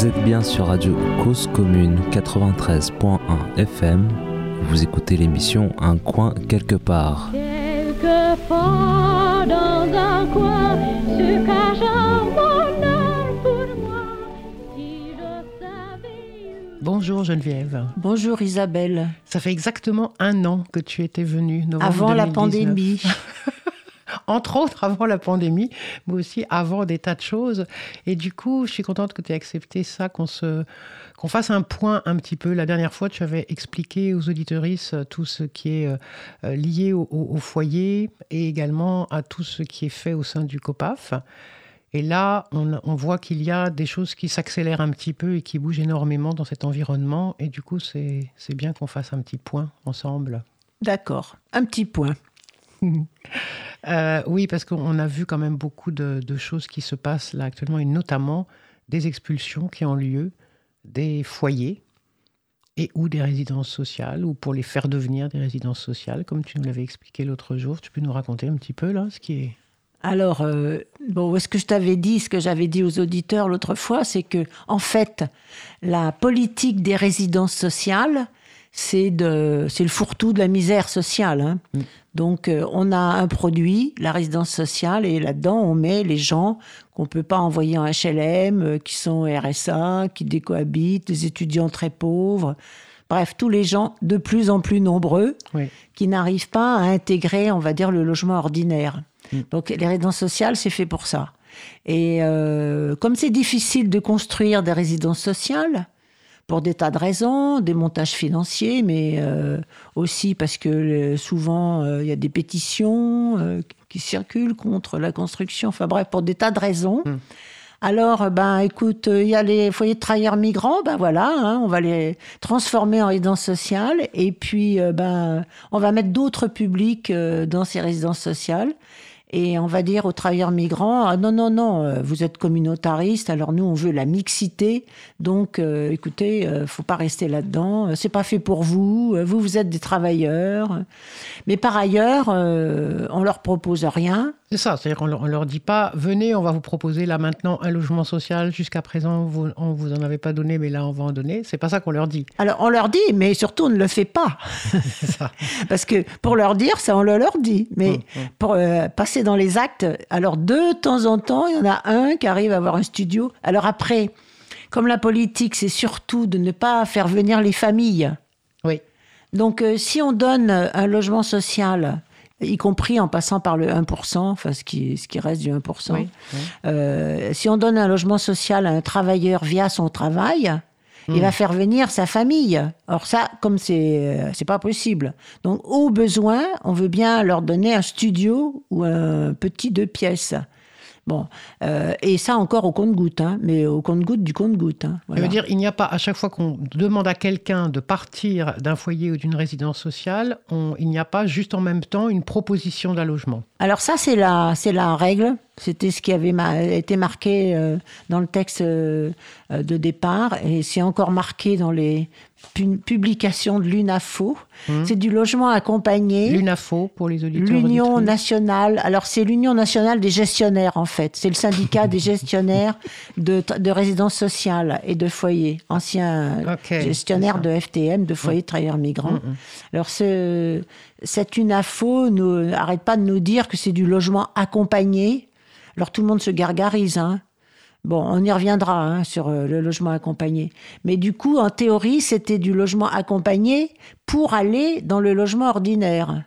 Vous êtes bien sur Radio Cause Commune 93.1 FM. Vous écoutez l'émission Un coin quelque part. Quelquefois dans un coin se cache un bonheur pour moi. Si je savais où Bonjour Geneviève. Bonjour Isabelle. Ça fait exactement un an que tu étais venue. Avant la 2019. pandémie. Entre autres, avant la pandémie, mais aussi avant des tas de choses. Et du coup, je suis contente que tu aies accepté ça, qu'on se, qu'on fasse un point un petit peu. La dernière fois, tu avais expliqué aux auditorices tout ce qui est euh, euh, lié au, foyer et également à tout ce qui est fait au sein du COPAF. Et là, on, on voit qu'il y a des choses qui s'accélèrent un petit peu et qui bougent énormément dans cet environnement. Et du coup, c'est bien qu'on fasse un petit point ensemble. D'accord. Un petit point. Euh, oui, parce qu'on a vu quand même beaucoup de, de choses qui se passent là actuellement, et notamment des expulsions qui ont lieu des foyers et ou des résidences sociales, ou pour les faire devenir des résidences sociales, comme tu nous l'avais expliqué l'autre jour. Tu peux nous raconter un petit peu là ce qui est... Alors, euh, bon, ce que je t'avais dit, ce que j'avais dit aux auditeurs l'autre fois, c'est que, en fait, la politique des résidences sociales, c'est de, c'est le fourre-tout de la misère sociale. hein. Mm. Donc, euh, on a un produit, la résidence sociale, et là-dedans, on met les gens qu'on peut pas envoyer en HLM, euh, qui sont RSA, qui décohabitent, des étudiants très pauvres. Bref, tous les gens de plus en plus nombreux Oui. qui n'arrivent pas à intégrer, on va dire, le logement ordinaire. Mm. Donc les résidences sociales, c'est fait pour ça. Et euh, comme c'est difficile de construire des résidences sociales, pour des tas de raisons, des montages financiers, mais euh, aussi parce que euh, souvent euh, il y a des pétitions euh, qui circulent contre la construction, enfin bref, pour des tas de raisons. Mm. Alors, ben, écoute, il y a les foyers de travailleurs migrants, ben voilà, hein, on va les transformer en résidences sociales, et puis, ben, on va mettre d'autres publics dans ces résidences sociales. Et on va dire aux travailleurs migrants, ah non, non, non, euh, vous êtes communautariste, alors nous, on veut la mixité. Donc, euh, écoutez, euh, faut pas rester là-dedans. euh, C'est pas fait pour vous. euh, Vous, vous êtes des travailleurs. Mais par ailleurs, euh, on leur propose rien. C'est ça, c'est-à-dire qu'on leur, on leur dit pas, venez, on va vous proposer là maintenant un logement social, jusqu'à présent vous, on vous en avait pas donné, mais là on va en donner. C'est pas ça qu'on leur dit. Alors, on leur dit, mais surtout, on ne le fait pas. Ça. Parce que pour leur dire, ça, on le leur dit. Mais Hum, hum. pour euh, dans les actes, alors de temps en temps, il y en a un qui arrive à avoir un studio. Alors après, comme la politique, c'est surtout de ne pas faire venir les familles. Oui. Donc, euh, si on donne un logement social, y compris en passant par le 1%, enfin ce qui, ce qui reste du 1%, Oui, oui. euh, si on donne un logement social à un travailleur via son travail, il Hmm. va faire venir sa famille. Or ça, comme c'est euh, c'est pas possible. Donc au besoin, on veut bien leur donner un studio ou un petit deux pièces. Bon, euh, et ça encore au compte-goutte, hein, mais au compte-goutte du compte-goutte. hein, Ça voilà. veut dire il n'y a pas, à chaque fois qu'on demande à quelqu'un de partir d'un foyer ou d'une résidence sociale, on- il n'y a pas juste en même temps une proposition d'un logement. Alors ça, c'est la, c'est la règle. C'était ce qui avait ma- été marqué euh, dans le texte euh, de départ et c'est encore marqué dans les pu- publications de l'UNAFO. C'est du logement accompagné. L'UNAFO pour les auditeurs. L'Union nationale, alors c'est l'Union nationale des gestionnaires en fait, c'est le syndicat des gestionnaires de, de résidences sociales et de foyers, anciens Ok, c'est gestionnaires ça. de FTM, de foyers de travailleurs migrants. Mm. Alors ce, cette UNAFO nous arrête pas de nous dire que c'est du logement accompagné. Alors tout le monde se gargarise, hein. Bon, on y reviendra hein, sur euh, le logement accompagné. Mais du coup, en théorie, c'était du logement accompagné pour aller dans le logement ordinaire.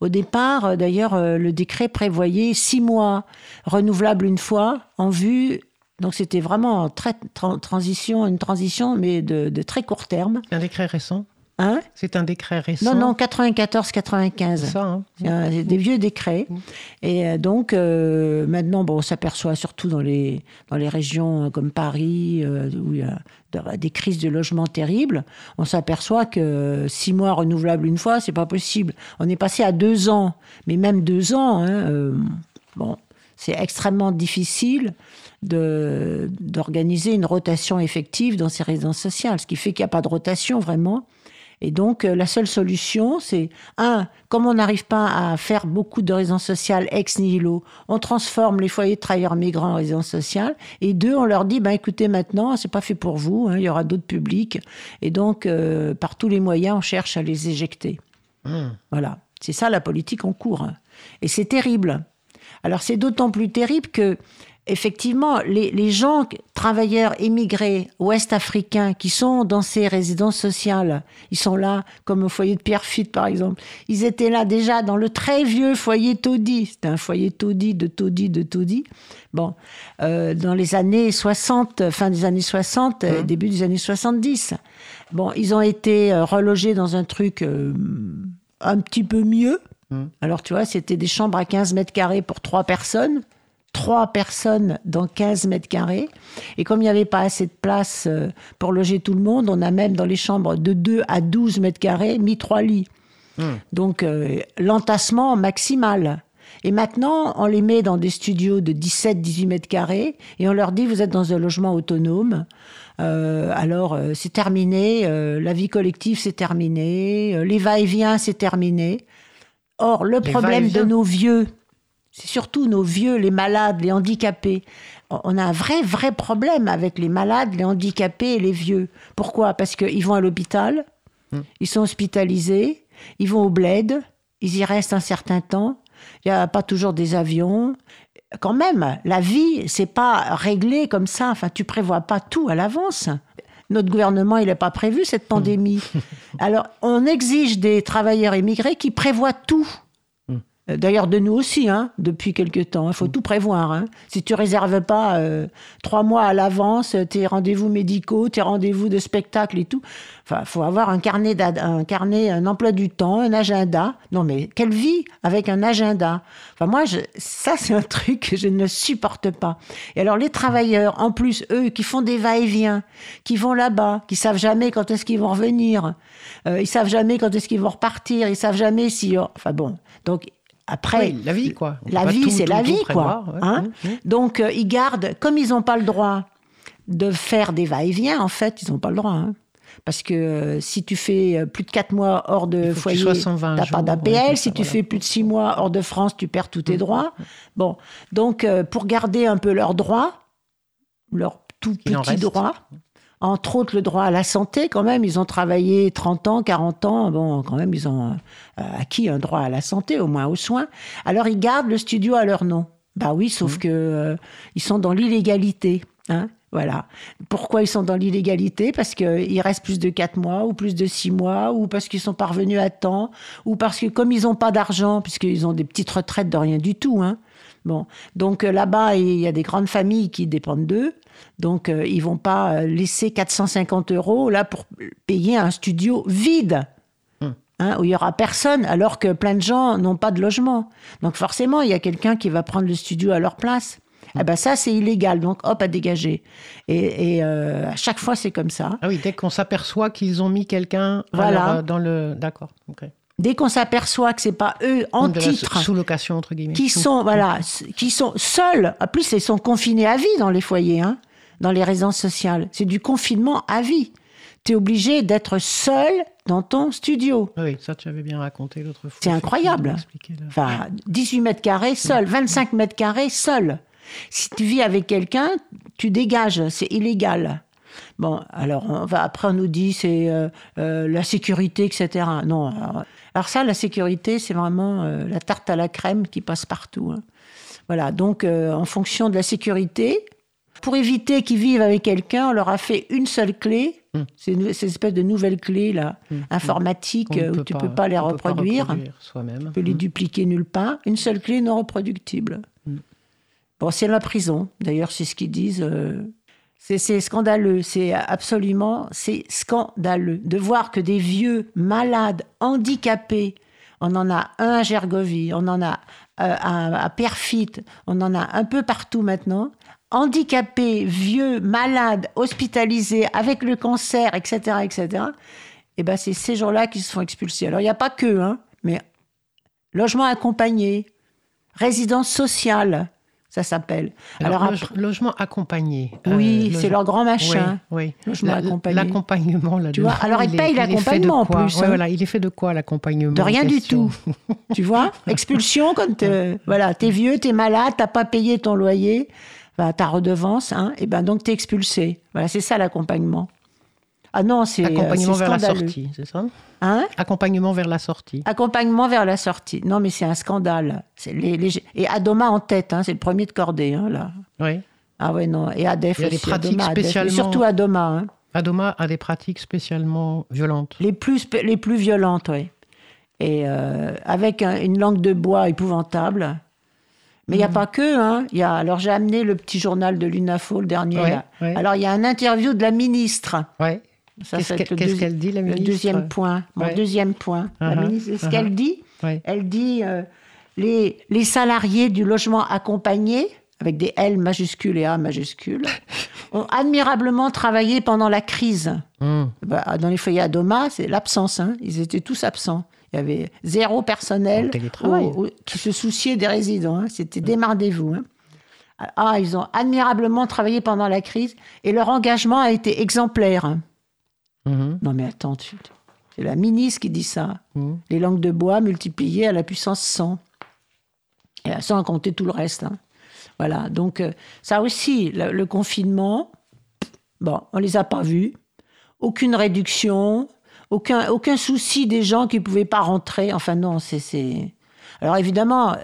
Au départ, euh, d'ailleurs, euh, le décret prévoyait six mois renouvelables une fois en vue. Donc c'était vraiment une transition, mais de, très court terme. Un décret récent? Hein C'est un décret récent non, non, 94-95. C'est ça, hein des vieux décrets. Et euh, donc, euh, maintenant, bon, on s'aperçoit surtout dans les, dans les régions euh, comme Paris, où il y a de- des crises de logement terribles, on s'aperçoit que six mois renouvelables une fois, c'est pas possible. On est passé à deux ans, mais même deux ans, hein, bon, c'est extrêmement difficile de- d'organiser une rotation effective dans ces résidences sociales, ce qui fait qu'il n'y a pas de rotation vraiment. Et donc, euh, la seule solution, c'est, un, comme on n'arrive pas à faire beaucoup de résidence sociale ex nihilo, on transforme les foyers de travailleurs migrants en résidence sociale. Et deux, on leur dit, ben, écoutez, maintenant, c'est pas fait pour vous, hein, il y aura d'autres publics. Et donc, euh, par tous les moyens, on cherche à les éjecter. Voilà. C'est ça la politique en cours. hein. Et c'est terrible. Alors, c'est d'autant plus terrible que, effectivement, les, les gens, travailleurs émigrés, ouest-africains, qui sont dans ces résidences sociales, ils sont là, comme au foyer de Pierrefitte, par exemple. Ils étaient là déjà dans le très vieux foyer taudis. C'était un foyer taudis, de taudis, de taudis. Bon, euh, dans les années 60, fin des années 60, euh, début des années 70. Bon, ils ont été euh, relogés dans un truc euh, un petit peu mieux. Alors, tu vois, c'était des chambres à 15 mètres carrés pour trois personnes. Trois personnes dans 15 mètres carrés. Et comme il n'y avait pas assez de place euh, pour loger tout le monde, on a même dans les chambres de 2 à 12 mètres carrés mis trois lits. Donc, euh, l'entassement maximal. Et maintenant, on les met dans des studios de 17-18 mètres carrés et on leur dit vous êtes dans un logement autonome. Euh, alors, euh, c'est terminé, la vie collective, c'est terminé, les va-et-vient, c'est terminé. Or, le Les problème de nos vieux, c'est surtout nos vieux, les malades, les handicapés. On a un vrai, vrai problème avec les malades, les handicapés et les vieux. Pourquoi? Parce qu'ils vont à l'hôpital, ils sont hospitalisés, ils vont au bled, ils y restent un certain temps. Il n'y a pas toujours des avions. Quand même, la vie, c'est pas réglé comme ça. Enfin, tu prévois pas tout à l'avance. Notre gouvernement, il n'a pas prévu cette pandémie. Alors, on exige des travailleurs immigrés qui prévoient tout. Euh, D'ailleurs, de nous aussi, hein, depuis quelque temps. Il faut tout prévoir. hein. Si tu réserves pas euh, trois mois à l'avance euh, tes rendez-vous médicaux, tes rendez-vous de spectacle et tout, enfin, faut avoir un carnet, un carnet, un emploi du temps, un agenda. Non, mais quelle vie avec un agenda Enfin, moi, je, ça, c'est un truc que je ne supporte pas. Et alors, les travailleurs, en plus, eux, qui font des va-et-vient, qui vont là-bas, qui savent jamais quand est-ce qu'ils vont revenir, euh, ils savent jamais quand est-ce qu'ils vont repartir, ils savent jamais si. Enfin bon, donc après. Oui, la vie, quoi. On La vie, c'est la tout vie, quoi. ouais. hein. Mmh, mmh. Donc, euh, ils gardent, comme ils n'ont pas le droit de faire des va-et-vient, en fait, ils n'ont pas le droit. hein. Parce que euh, si tu fais euh, plus de 4 mois hors de tu foyer, sois 120 t'as jours, pas d'APL. si tu voilà. fais plus de 6 mois hors de France, tu perds tous tes droits. Bon, donc euh, pour garder un peu leurs droits, leurs tout petits droits, entre autres le droit à la santé, quand même, ils ont travaillé 30 ans, 40 ans, bon, quand même, ils ont euh, acquis un droit à la santé, au moins aux soins. Alors ils gardent le studio à leur nom. Bah oui, Mmh. sauf que euh, ils sont dans l'illégalité. Hein voilà. Pourquoi ils sont dans l'illégalité? Parce qu'il reste plus de 4 mois, ou plus de 6 mois, ou parce qu'ils sont parvenus à temps, ou parce que comme ils n'ont pas d'argent, puisqu'ils ont des petites retraites de rien du tout, hein, Bon, donc euh, là-bas, il y a des grandes familles qui dépendent d'eux. Donc, euh, ils vont pas euh, laisser 450 euros là pour payer un studio vide. Hein, où il y aura personne, alors que plein de gens n'ont pas de logement. Donc forcément, il y a quelqu'un qui va prendre le studio à leur place. Eh ben ça, c'est illégal. Donc hop, à dégager. Et, et, euh, à chaque fois, c'est comme ça. Ah oui, dès qu'on s'aperçoit qu'ils ont mis quelqu'un Voilà. dans le. D'accord. ok. Dès qu'on s'aperçoit que c'est pas eux en titre Sous-location, entre guillemets. qui sont voilà qui sont seuls en plus ils sont confinés à vie dans les foyers hein, dans les résidences sociales c'est du confinement à vie tu es obligé d'être seul dans ton studio Oui, ça, tu avais bien raconté l'autre fois. C'est incroyable. enfin 18 mètres carrés seul 25 mètres carrés seul si tu vis avec quelqu'un tu dégages c'est illégal Bon, alors on va, après on nous dit c'est euh, euh, la sécurité, etc. Non, alors, alors ça, la sécurité, c'est vraiment euh, la tarte à la crème qui passe partout. hein. Voilà, donc euh, en fonction de la sécurité, pour éviter qu'ils vivent avec quelqu'un, on leur a fait une seule clé. C'est une, cette espèce de nouvelle clé là, informatique Qu'on ne euh, où tu peux pas les pas reproduire. reproduire soi-même. Tu peux les dupliquer nulle part. Une seule clé non reproductible. Bon, c'est la prison. D'ailleurs, c'est ce qu'ils disent. euh, c'est scandaleux. C'est absolument, scandaleux de voir que des vieux malades, handicapés, on en a un à Gergovie, on en a euh, à, à Perfit, on en a un peu partout maintenant. Handicapés, vieux, malades, hospitalisés, avec le cancer, etc., etc. Et ben, c'est ces gens-là qui se font expulser. Alors, il n'y a pas que, hein, mais logement accompagné, résidence sociale. Ça s'appelle. Alors, Alors, loge- après- logement accompagné. oui, Euh, c'est loge- leur grand machin. Oui, oui. Logement La- accompagné. L'accompagnement, là. Tu vois, alors, ils payent l'accompagnement, en plus, Ouais, hein. voilà, il est fait de quoi l'accompagnement De en rien du tout. tu vois Expulsion quand euh, voilà, t'es vieux, t'es malade, t'as pas payé ton loyer, enfin, ta redevance, hein, et ben donc t'es expulsé. Voilà, c'est ça l'accompagnement. Ah non, c'est euh, Accompagnement vers la sortie, c'est ça? Hein? Accompagnement vers la sortie. Accompagnement vers la sortie. Non, mais c'est un scandale. Les, les- Et Adoma en tête, hein, c'est le premier de cordée, hein, là. Oui. Ah ouais, non. Et Adef Il y a des pratiques Adoma, Adef. Et spécialement- surtout Adoma. hein. Adoma a des pratiques spécialement violentes. Les plus, les plus violentes, oui. Et euh, avec un- une langue de bois épouvantable. Mais il n'y Mm. a pas que. Hein. Y a, alors j'ai amené le petit journal de l'UNAFO, le dernier. Ouais, là. ouais. Alors il y a un interview de la ministre. Ouais. Qu'est-ce qu'elle le dit, la Le ministre deuxième point. Mon Ouais. deuxième point. La Uh-huh, ministre, ce uh-huh. qu'elle dit, Ouais. elle dit euh, les, les salariés du logement accompagné, avec des L majuscules et A majuscules, ont admirablement travaillé pendant la crise. Hum. Bah, dans les foyers à Doma, c'est l'absence. hein. Ils étaient tous absents. Il y avait zéro personnel au- au- qui se souciait des résidents. hein. C'était démardez-vous. hein. Ah, ils ont admirablement travaillé pendant la crise et leur engagement a été exemplaire. Mhm. Non mais attends, tu- c'est la ministre qui dit ça. Mhm. Les langues de bois multipliées à la puissance 100. Et à sans compter tout le reste. hein. Voilà, donc euh, ça aussi, le, le confinement, bon, on les a pas vus. Aucune réduction, aucun, aucun souci des gens qui pouvaient pas rentrer. Enfin non, c'est... Alors évidemment, euh,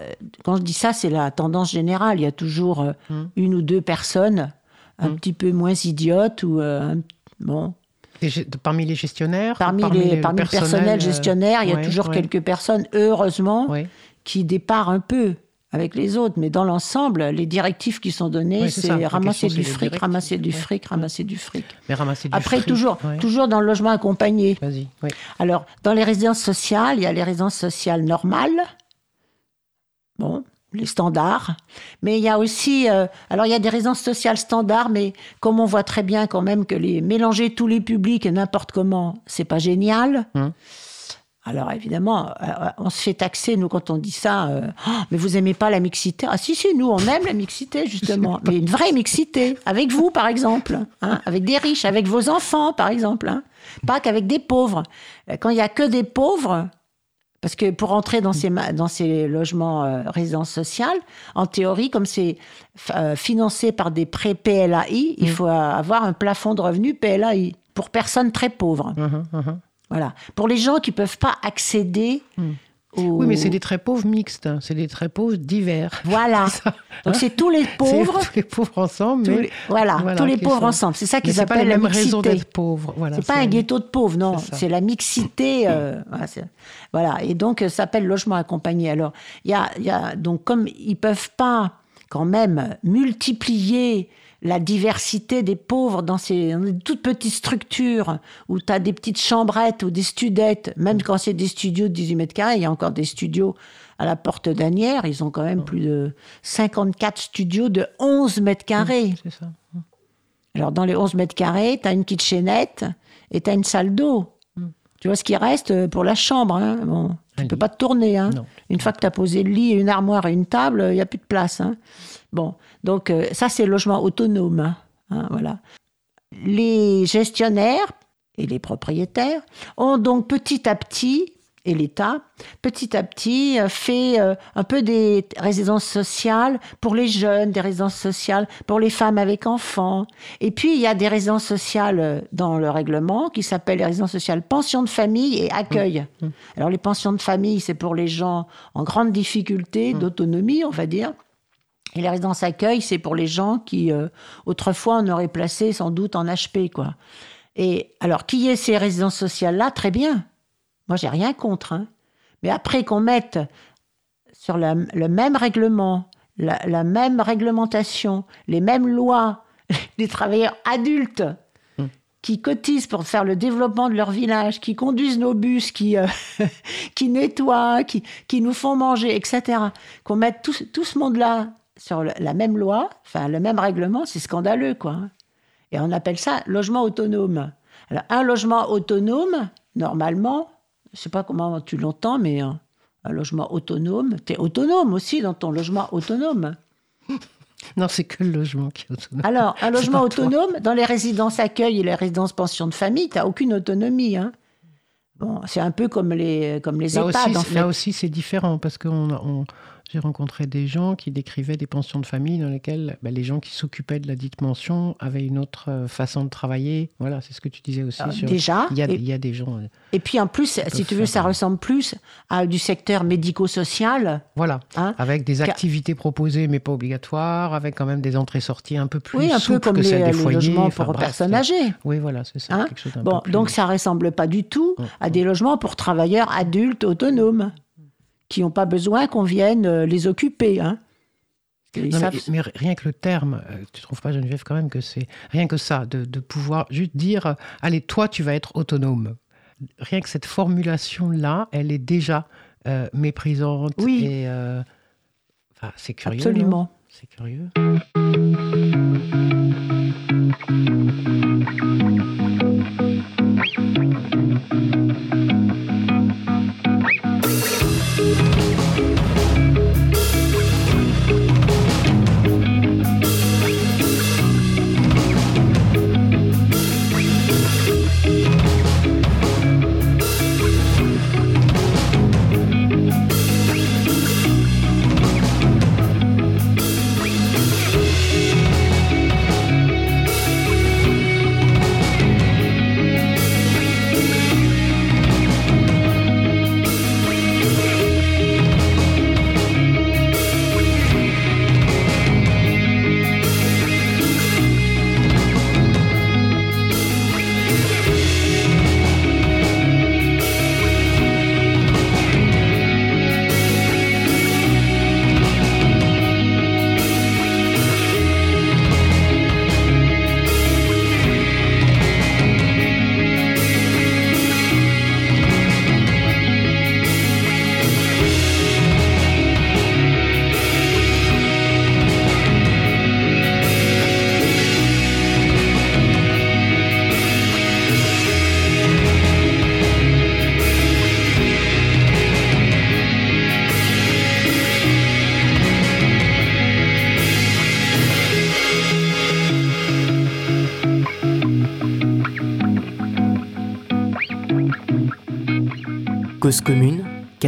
quand je dis ça, c'est la tendance générale. Il y a toujours euh, Mm. une ou deux personnes un petit peu moins idiotes ou... euh, bon, parmi les gestionnaires Parmi, les, parmi le personnel euh, gestionnaire, il y a ouais, toujours ouais, quelques personnes, heureusement, ouais. qui départent un peu avec les autres. Mais dans l'ensemble, les directives qui sont données, c'est ramasser du fric, ramasser du fric, ramasser du fric. Mais ramasser du Après, fric, toujours, ouais. toujours dans le logement accompagné. Vas-y. Alors, dans les résidences sociales, il y a les résidences sociales normales. Bon, les standards. Mais il y a aussi. euh, alors, il y a des résidences sociales standards, mais comme on voit très bien quand même que les mélanger tous les publics et n'importe comment, c'est pas génial. Hum. Alors, évidemment, euh, on se fait taxer, nous, quand on dit ça. euh, Oh, mais vous aimez pas la mixité? Ah, si, si, nous, on aime la mixité, justement. mais une vraie mixité. Avec vous, par exemple. hein, avec des riches, avec vos enfants, par exemple. hein. Pas qu'avec des pauvres. Euh, Quand il y a que des pauvres, parce que pour entrer dans ces, ma- dans ces logements euh, résidences sociales, en théorie, comme c'est euh, financé par des prêts PLAI, il faut euh, avoir un plafond de revenus PLAI pour personnes très pauvres. Mhm, mhm. Voilà. Pour les gens qui ne peuvent pas accéder Oui, mais c'est des très pauvres mixtes. hein. C'est des très pauvres divers. Voilà. Ça, Donc c'est tous les pauvres, C'est tous les pauvres ensemble, mais les- voilà, voilà, tous les pauvres sont- ensemble. C'est ça qu'ils pas appellent la raisons mixité. d'être pauvres. Voilà, C'est pas un ghetto de pauvres, non. C'est la mixité. euh, voilà. Et donc, euh, ça s'appelle logement accompagné. Alors, il y a, y a- donc, comme ils peuvent pas quand même multiplier la diversité des pauvres dans ces, toutes petites structures où tu as des petites chambrettes ou des studettes, même quand c'est des studios de 18 mètres carrés, il y a encore des studios à la porte d'Anières, ils ont quand même plus de 54 studios de 11 mètres carrés. C'est ça. Alors, dans les 11 mètres carrés, tu as une kitchenette et tu as une salle d'eau. Tu vois ce qui reste euh, pour la chambre. Hein? Bon, tu Un peux lit. pas te tourner. Hein? Non. une fois que tu as posé le lit, une armoire et une table, il n'y a plus de place. hein? Bon, donc euh, ça, c'est le logement autonome. hein. Hein, voilà. Les gestionnaires et les propriétaires ont donc petit à petit, et l'État, petit à petit, euh, fait euh, un peu des résidences sociales pour les jeunes, des résidences sociales pour les femmes avec enfants. Et puis, il y a des résidences sociales dans le règlement qui s'appellent les résidences sociales pension de famille et accueil. Alors, les pensions de famille, c'est pour les gens en grande difficulté d'autonomie, on va dire. Et les résidences accueil, c'est pour les gens qui, euh, autrefois, on aurait placé sans doute en HP, quoi. Et alors, qui est ces résidences sociales-là Très bien. Moi, j'ai rien contre. hein. Mais après qu'on mette sur la- le même règlement, la, la même réglementation, les mêmes lois, des travailleurs adultes qui cotisent pour faire le développement de leur village, qui conduisent nos bus, qui, euh, qui nettoient, qui, qui nous font manger, etc. Qu'on mette tout, tout ce monde-là sur le- la même loi, enfin le même règlement, c'est scandaleux, quoi. Et on appelle ça logement autonome. Alors, un logement autonome, normalement, je sais pas comment tu l'entends, mais un, un logement autonome, tu es autonome aussi dans ton logement autonome. Non, c'est que le logement qui est autonome. Alors, un logement toi. autonome, dans les résidences accueil et les résidences pension de famille, tu n'as aucune autonomie. Hein. Bon, c'est un peu comme les, comme les Là EHPAD, aussi, en fait. là aussi, c'est différent parce que on, on- j'ai rencontré des gens qui décrivaient des pensions de famille dans lesquelles bah, les gens qui s'occupaient de la dite pension avaient une autre euh, façon de travailler. Voilà, c'est ce que tu disais aussi. Euh, sur- Déjà. il, y a, et, il y a des gens. euh, et puis en plus, si tu veux, ça ressemble plus à du secteur médico-social. Voilà, Hein. avec des activités proposées mais pas obligatoires, avec quand même des entrées-sorties un peu plus Oui, un peu comme que les, celles des les foyers. logements Enfin, pour bref, personnes c'est- âgées. Oui, voilà, c'est ça. Hein quelque chose Bon, peu plus- donc ça ressemble pas du tout Mm, à des logements pour travailleurs adultes autonomes qui n'ont pas besoin qu'on vienne euh, les occuper. Hein. Non, mais, mais rien que le terme, euh, tu trouves pas Geneviève quand même que c'est rien que ça, de, de pouvoir juste dire, euh, allez, toi tu vas être autonome. Rien que cette formulation-là, elle est déjà euh, méprisante. Oui. Et, euh, enfin, c'est curieux. Absolument. C'est curieux.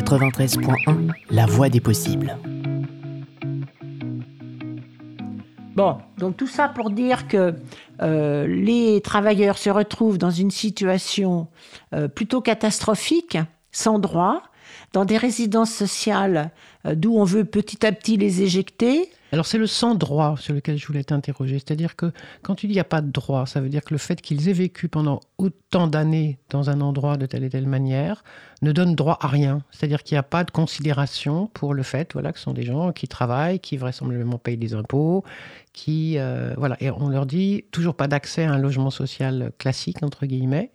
93.1 La voix des possibles. Bon, donc tout ça pour dire que euh, les travailleurs se retrouvent dans une situation euh, plutôt catastrophique, sans droit, dans des résidences sociales euh, d'où on veut petit à petit les éjecter. Alors c'est le sans droit sur lequel je voulais t'interroger. C'est-à-dire que quand tu dis il n'y a pas de droit, ça veut dire que le fait qu'ils aient vécu pendant autant d'années dans un endroit de telle et telle manière ne donne droit à rien. C'est-à-dire qu'il n'y a pas de considération pour le fait voilà, que ce sont des gens qui travaillent, qui vraisemblablement payent des impôts, qui... euh, voilà. Et on leur dit toujours pas d'accès à un logement social classique, entre guillemets.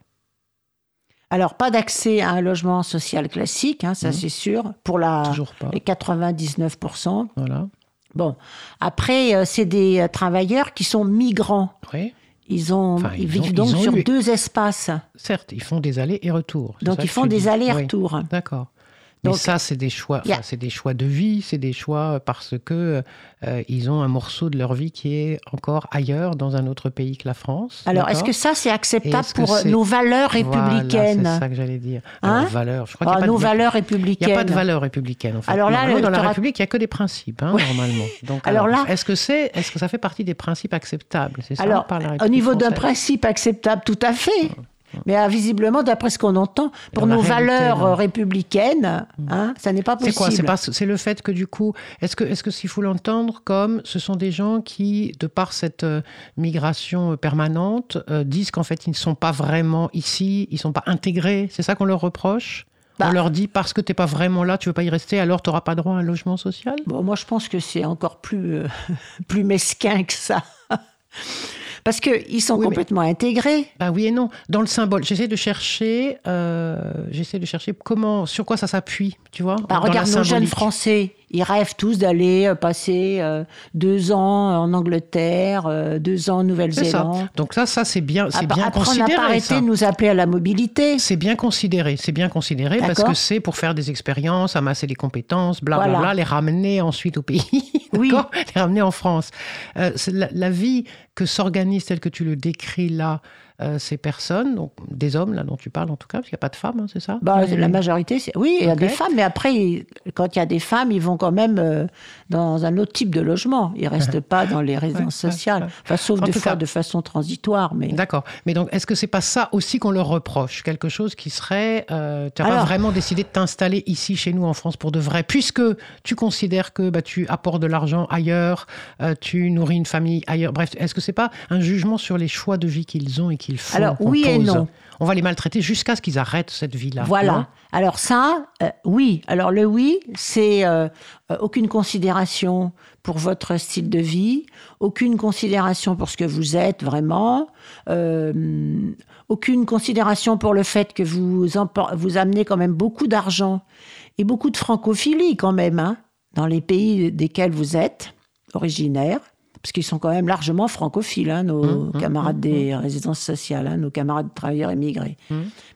Alors, pas d'accès à un logement social classique, hein, ça Mhm. c'est sûr, pour la, les 99%. Voilà. Bon, après, euh, c'est des euh, travailleurs qui sont migrants. Oui. Ils, ont, Enfin, ils ils vivent ont- donc ils sur eu- deux espaces. Certes, ils font des allers et retours. Donc, ils font des allers-retours. Oui, D'accord. Mais ça, c'est des choix. enfin, c'est des choix de vie, c'est des choix parce que euh, ils ont un morceau de leur vie qui est encore ailleurs, dans un autre pays que la France. Alors, est-ce que ça, c'est acceptable pour euh, nos valeurs Voilà, républicaines? c'est ça que j'allais dire. Hein Alors, valeurs. Je crois Ah, y a pas Nos de- valeurs Il n'y républicaines. a pas de valeurs républicaines, en fait. Alors là, le- dans la République, il n'y a que des principes, hein, Ouais. normalement. Donc, Alors alors, là- est-ce que, c'est, est-ce que ça fait partie des principes acceptables? C'est ça, Alors, par la au niveau d'un principe acceptable, tout à fait. Mais ah, visiblement, d'après ce qu'on entend, pour nos valeurs euh, républicaines, hein, ça n'est pas possible. quoi? C'est pas c'est le fait que du coup, est-ce que est-ce que s'il faut l'entendre comme ce sont des gens qui, de par cette euh, migration permanente, euh, disent qu'en fait ils ne sont pas vraiment ici, ils sont pas intégrés. C'est ça qu'on leur reproche? Bah. On leur dit parce que t'es pas vraiment là, tu veux pas y rester, alors tu n'auras pas droit à un logement social? Bon, moi, je pense que c'est encore plus, euh, plus mesquin que ça. Parce qu'ils sont Oui, mais- complètement intégrés. Bah oui et non. Dans le symbole, j'essaie de chercher, euh, j'essaie de chercher comment, sur quoi ça s'appuie tu vois. Bah, regarde nos jeunes. Français, ils rêvent tous d'aller euh, passer euh, deux ans en Angleterre, euh, deux ans en. Nouvelle-Zélande. Donc ça, ça c'est bien, c'est bien après, on n'a considéré. pas arrêté ça. de nous appeler à la mobilité. C'est bien considéré, c'est bien considéré parce que c'est pour faire des expériences, amasser des compétences, blablabla, Voilà. les ramener ensuite au pays, Oui. les ramener en France. Euh, la vie que s'organise telle que tu le décris là, euh, ces personnes, donc des hommes là dont tu parles en tout cas, parce qu'il n'y a pas de femmes, hein, c'est ça? Bah, Mais- La majorité, oui, il y a des femmes, mais après, quand il y a des femmes, ils vont quand même euh, dans un autre type de logement. Ils restent pas dans les résidences sociales. Enfin, sauf En des tout fois cas- de façon transitoire. Mais... D'accord. Mais donc, est-ce que c'est pas ça aussi qu'on leur reproche? Quelque chose qui serait. euh, tu n'as pas vraiment décidé de t'installer ici, chez nous, en France, pour de vrai, puisque tu considères que bah, tu apportes de l'argent ailleurs, euh, tu nourris une famille ailleurs. Bref, est-ce que c'est pas un jugement sur les choix de vie qu'ils ont et qu'ils font Alors, oui et non. On va les maltraiter jusqu'à ce qu'ils arrêtent cette vie-là. Voilà. non Alors ça, euh, oui. Alors le oui, c'est euh, euh, aucune considération pour votre style de vie, aucune considération pour ce que vous êtes vraiment, euh, aucune considération pour le fait que vous, vous amenez quand même beaucoup d'argent et beaucoup de francophilie quand même hein, dans les pays desquels vous êtes originaire. Parce qu'ils sont quand même largement francophiles, hein, nos camarades des résidences sociales, hein, nos camarades travailleurs immigrés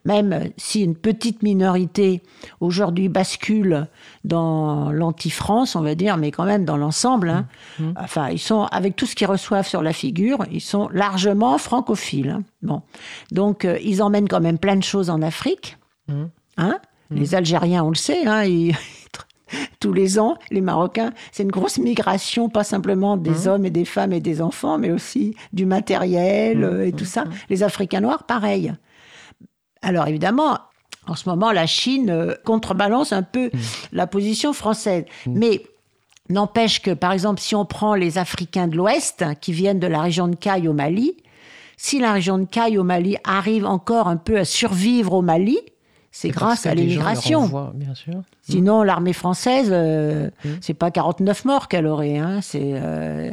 même si une petite minorité aujourd'hui bascule dans l'anti-France, on va dire, mais quand même dans l'ensemble, hein, enfin, ils sont, avec tout ce qu'ils reçoivent sur la figure, ils sont largement francophiles. hein. Bon. Donc, euh, ils emmènent quand même plein de choses en Afrique. Hein Les Algériens, on le sait, hein, ils- tous les ans, les Marocains, c'est une grosse migration, pas simplement des hommes et des femmes et des enfants, mais aussi du matériel euh, et tout ça. Les Africains noirs, pareil. Alors évidemment, en ce moment, la Chine euh, contrebalance un peu la position française. Mais n'empêche que, par exemple, si on prend les Africains de l'Ouest, hein, qui viennent de la région de Caille au Mali, si la région de Caille au Mali arrive encore un peu à survivre au Mali, c'est grâce à l'immigration. Sinon, l'armée française, euh, Mm. c'est pas 49 morts qu'elle aurait. Hein, c'est, euh,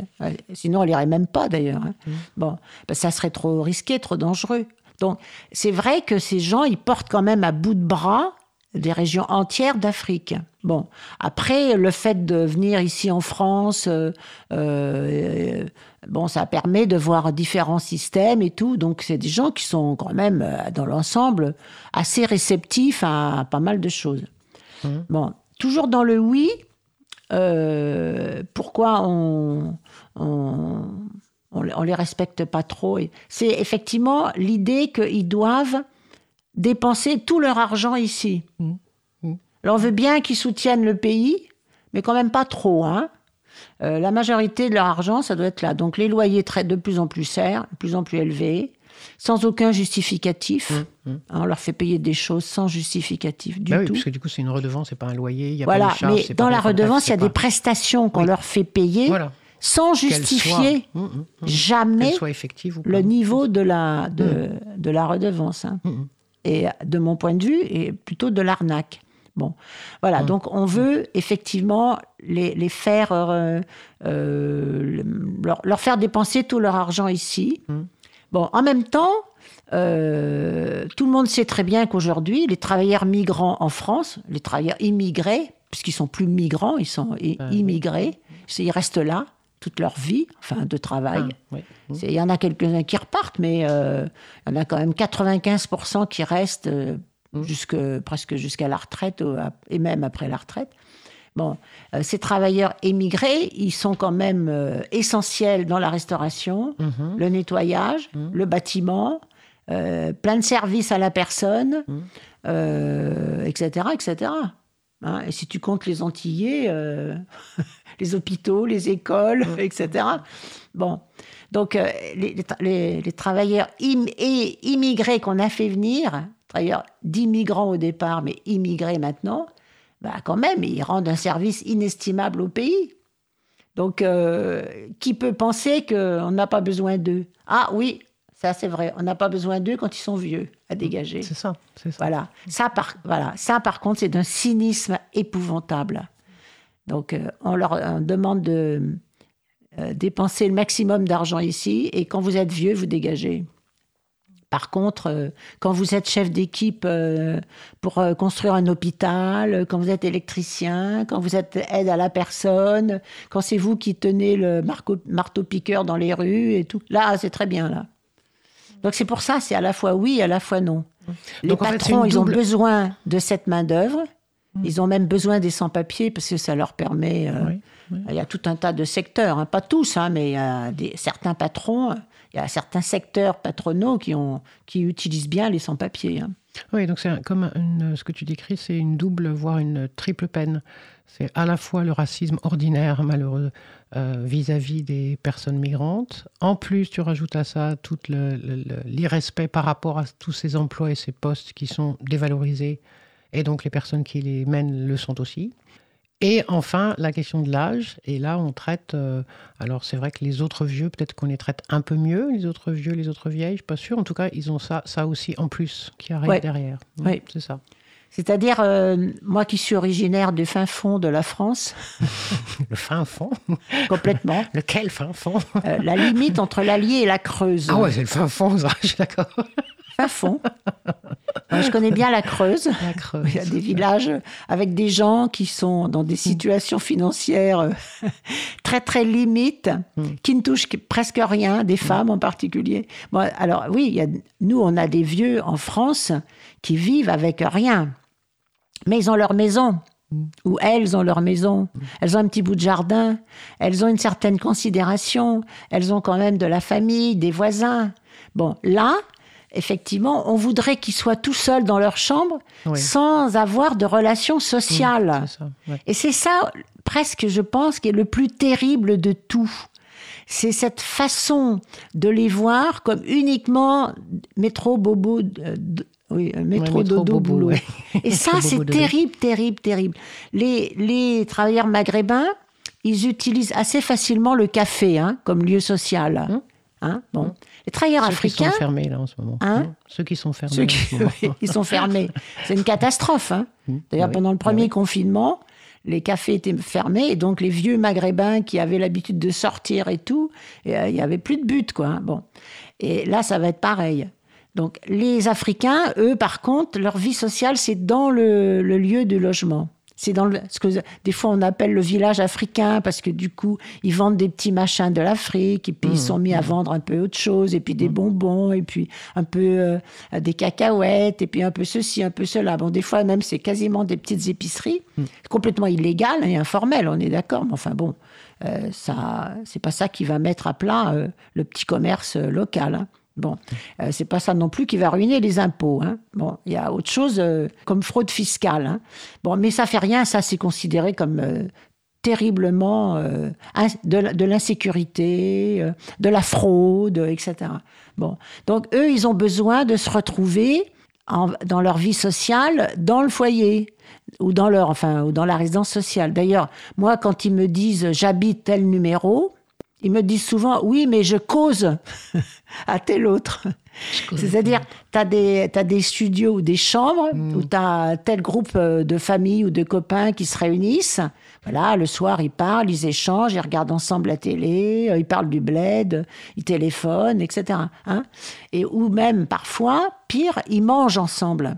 sinon, elle irait même pas d'ailleurs. hein. Mm. Bon, ben, ça serait trop risqué, trop dangereux. Donc, c'est vrai que ces gens, ils portent quand même à bout de bras des régions entières d'Afrique. Bon, après, le fait de venir ici en France, euh, euh, bon, ça permet de voir différents systèmes et tout. Donc, c'est des gens qui sont quand même, euh, dans l'ensemble, assez réceptifs à pas mal de choses. Bon, toujours dans le oui, euh, pourquoi on, on, on, les- on les respecte pas trop C'est effectivement l'idée qu'ils doivent dépenser tout leur argent ici. Mhm. Mhm. Alors, on veut bien qu'ils soutiennent le pays, mais quand même pas trop. Hein Euh, la majorité de leur argent, ça doit être là. Donc, les loyers très, de plus en plus chers, de plus en plus élevés, sans aucun justificatif. Mhm. Hein, on leur fait payer des choses sans justificatif du Bah oui, tout. parce que du coup, c'est une redevance, c'est pas un loyer, il y a Voilà, pas mais dans la redevance, il y a des prestations qu'on Oui. leur fait payer Voilà. sans justifier Hum, hum, hum. jamais ou le niveau de la, de, de la redevance. hein. Et de mon point de vue, et plutôt de l'arnaque. Bon, voilà, donc on veut effectivement les, les faire, euh, euh, leur, leur faire dépenser tout leur argent ici. Mhm. Bon, en même temps, euh, tout le monde sait très bien qu'aujourd'hui, les travailleurs migrants en France, les travailleurs immigrés, puisqu'ils sont plus migrants, ils sont oui. immigrés, ils restent là toute leur vie, enfin de travail. Ah, oui. C'est- Il y en a quelques-uns qui repartent, mais il y en a quand même 95% qui restent euh, Mm. jusque, presque jusqu'à la retraite et même après la retraite. Bon, euh, ces travailleurs émigrés, ils sont quand même euh, essentiels dans la restauration, Mhm. le nettoyage, le bâtiment, euh, plein de services à la personne, etc., etc. Hein, et si tu comptes les Antillais, les hôpitaux, les écoles, etc. Bon, donc les travailleurs im- et immigrés qu'on a fait venir, d'immigrants au départ, mais immigrés maintenant, bah quand même, ils rendent un service inestimable au pays. Donc, euh, qui peut penser qu'on n'a pas besoin d'eux? Ah oui, ça c'est vrai, on n'a pas besoin d'eux quand ils sont vieux à dégager. C'est ça, c'est ça. Voilà. Ça, par, voilà. ça, par contre, c'est d'un cynisme épouvantable. Donc, euh, on leur on demande de euh, dépenser le maximum d'argent ici, et quand vous êtes vieux, vous dégagez. Par contre, euh, quand vous êtes chef d'équipe euh, pour euh, construire un hôpital, quand vous êtes électricien, quand vous êtes aide à la personne, quand c'est vous qui tenez le marteau-piqueur dans les rues et tout, là, c'est très bien, là. Donc c'est pour ça, c'est à la fois oui et à la fois non. Les Donc, fait, patrons, ils ont besoin de cette main-d'œuvre. Ils ont même besoin des sans-papiers parce que ça leur permet. euh, Oui, oui. Il y a tout un tas de secteurs, hein, pas tous, hein, mais des, certains patrons, il y a certains secteurs patronaux qui, utilisent bien les sans-papiers. hein. Oui, donc c'est comme ce que tu décris, c'est une double, voire une triple peine. C'est à la fois le racisme ordinaire, malheureux, euh, vis-à-vis des personnes migrantes. En plus, tu rajoutes à ça tout l'irrespect par rapport à tous ces emplois et ces postes qui sont dévalorisés, et donc les personnes qui les mènent le sont aussi. Et enfin, la question de l'âge. Et là, on traite. euh, alors, c'est vrai que les autres vieux, peut-être qu'on les traite un peu mieux, les autres vieux, les autres vieilles, je suis pas sûre. En tout cas, ils ont ça, ça aussi en plus qui arrive Ouais. derrière. Ouais. C'est ça. C'est-à-dire, euh, moi qui suis originaire du fin fond de la France, Le fin fond? Complètement, Lequel fin fond? Euh, la limite entre l'Allier et la Creuse. Ah ouais, c'est le fin fond, ça, je suis d'accord. Fin fond. Moi, je connais bien la Creuse. La Creuse. Il y a des villages avec des gens qui sont dans des situations financières euh, très très limites, qui ne touchent que- presque rien, des femmes en particulier. Bon, alors oui, il y a, nous on a des vieux en France qui vivent avec rien, mais ils ont leur maison. Ou elles ont leur maison, elles ont un petit bout de jardin, elles ont une certaine considération, elles ont quand même de la famille, des voisins. Bon, là, effectivement, on voudrait qu'ils soient tout seuls dans leur chambre Oui. sans avoir de relations sociales. C'est ça. ouais. Et c'est ça, presque, je pense, qui est le plus terrible de tout. C'est cette façon de les voir comme uniquement métro, bobo, euh, oui, euh, métro, métro, dodo, bobo, boulot. ouais. Et ça, c'est terrible, terrible, terrible. Les, les travailleurs maghrébins, ils utilisent assez facilement le café hein, comme lieu social. Hum. Hein, bon. Les travailleurs Ceux qui sont africains, fermés, là, en ce moment. Hein Ceux qui sont fermés. ceux en qui ce moment. oui, ils sont fermés. C'est une catastrophe. hein. D'ailleurs, Ah oui, pendant le premier oui. confinement, les cafés étaient fermés et donc les vieux maghrébins qui avaient l'habitude de sortir et tout, euh, il y avait plus de but, quoi. hein. Bon, et là, ça va être pareil. Donc, les Africains, eux, par contre, leur vie sociale, c'est dans le, le lieu du logement. C'est dans le, ce que des fois on appelle le village africain parce que du coup ils vendent des petits machins de l'Afrique et puis ils sont mis à vendre un peu autre chose et puis des bonbons et puis un peu euh, des cacahuètes et puis un peu ceci un peu cela. Bon des fois même c'est quasiment des petites épiceries complètement illégales et informelles on est d'accord mais enfin bon euh, ça c'est pas ça qui va mettre à plat euh, le petit commerce euh, local hein. Bon, euh, c'est pas ça non plus qui va ruiner les impôts. hein. Bon, il y a autre chose euh, comme fraude fiscale. hein. Bon, mais ça fait rien, ça c'est considéré comme euh, terriblement euh, de, l'insécurité, de la fraude, etc. Bon, donc eux, ils ont besoin de se retrouver dans leur vie sociale, dans le foyer ou dans leur, enfin, ou dans la résidence sociale. D'ailleurs, moi, quand ils me disent j'habite tel numéro, ils me disent souvent oui, mais je cause à tel autre. C'est-à-dire, tu as des, des studios ou des chambres où tu as tel groupe euh, de familles ou de copains qui se réunissent. Voilà, le soir, ils parlent, ils échangent, ils regardent ensemble la télé, euh, ils parlent du bled, ils téléphonent, etc. hein. Et ou même, parfois, pire, ils mangent ensemble.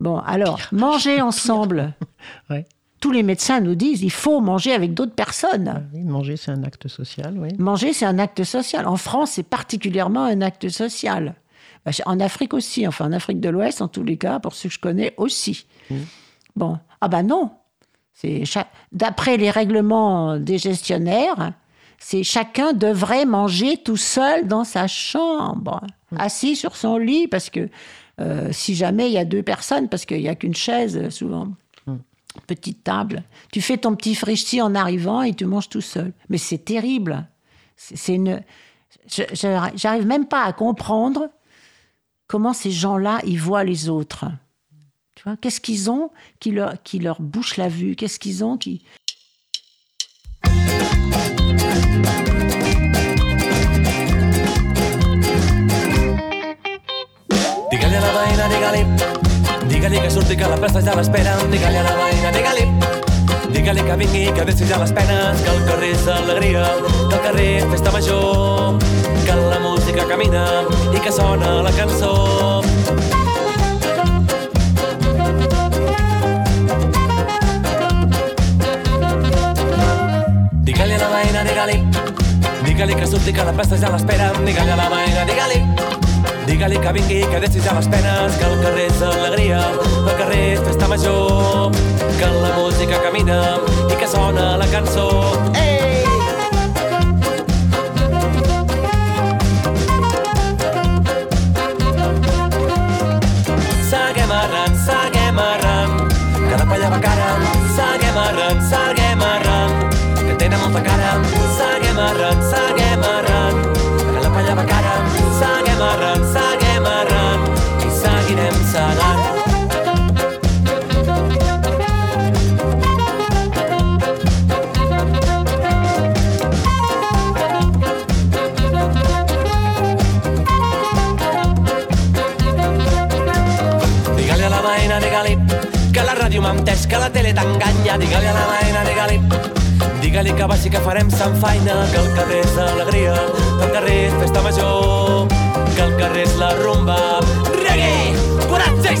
Bon, alors, manger ensemble. Ouais. Tous les médecins nous disent il faut manger avec d'autres personnes. Oui, manger, c'est un acte social, oui. Manger, c'est un acte social. En France, c'est particulièrement un acte social. Bah, En Afrique aussi, enfin en Afrique de l'Ouest, en tous les cas, pour ceux que je connais aussi. Bon, ah ben non. C'est D'après les règlements des gestionnaires, c'est chacun devrait manger tout seul dans sa chambre, assis sur son lit, parce que euh, si jamais il y a deux personnes, parce qu'il n'y a qu'une chaise souvent petite table. Tu fais ton petit frichti en arrivant et tu manges tout seul. Mais c'est terrible. C'est une. J'arrive même pas à comprendre comment ces gens-là ils voient les autres. Tu vois, qu'est-ce qu'ils ont qui leur qui leur bouche la vue? Qu'est-ce qu'ils ont qui. Digue-li que surti que la plaça ja l'espera. Digue-li a la veïna, digue-li. Digue-li que vingui, que deixi ja les penes, que el carrer és alegria, que el carrer festa major. que la música camina i que sona la cançó. Digue-li a la veïna, digue-li, digue-li que surti que la festa ja l'espera, digue-li a la veïna, digue-li, digue-li que vingui, que deixi ja les penes, que el carrer és alegria, el carrer és festa major, que la música camina i que sona la cançó. M'ha entès, que la tele t'enganya. Digue-li a la veïna, digue-li digue-li que baixi que farem sant feina, que el carrer és alegria, que el carrer és festa major, que el carrer és la rumba. Reggae, coratge i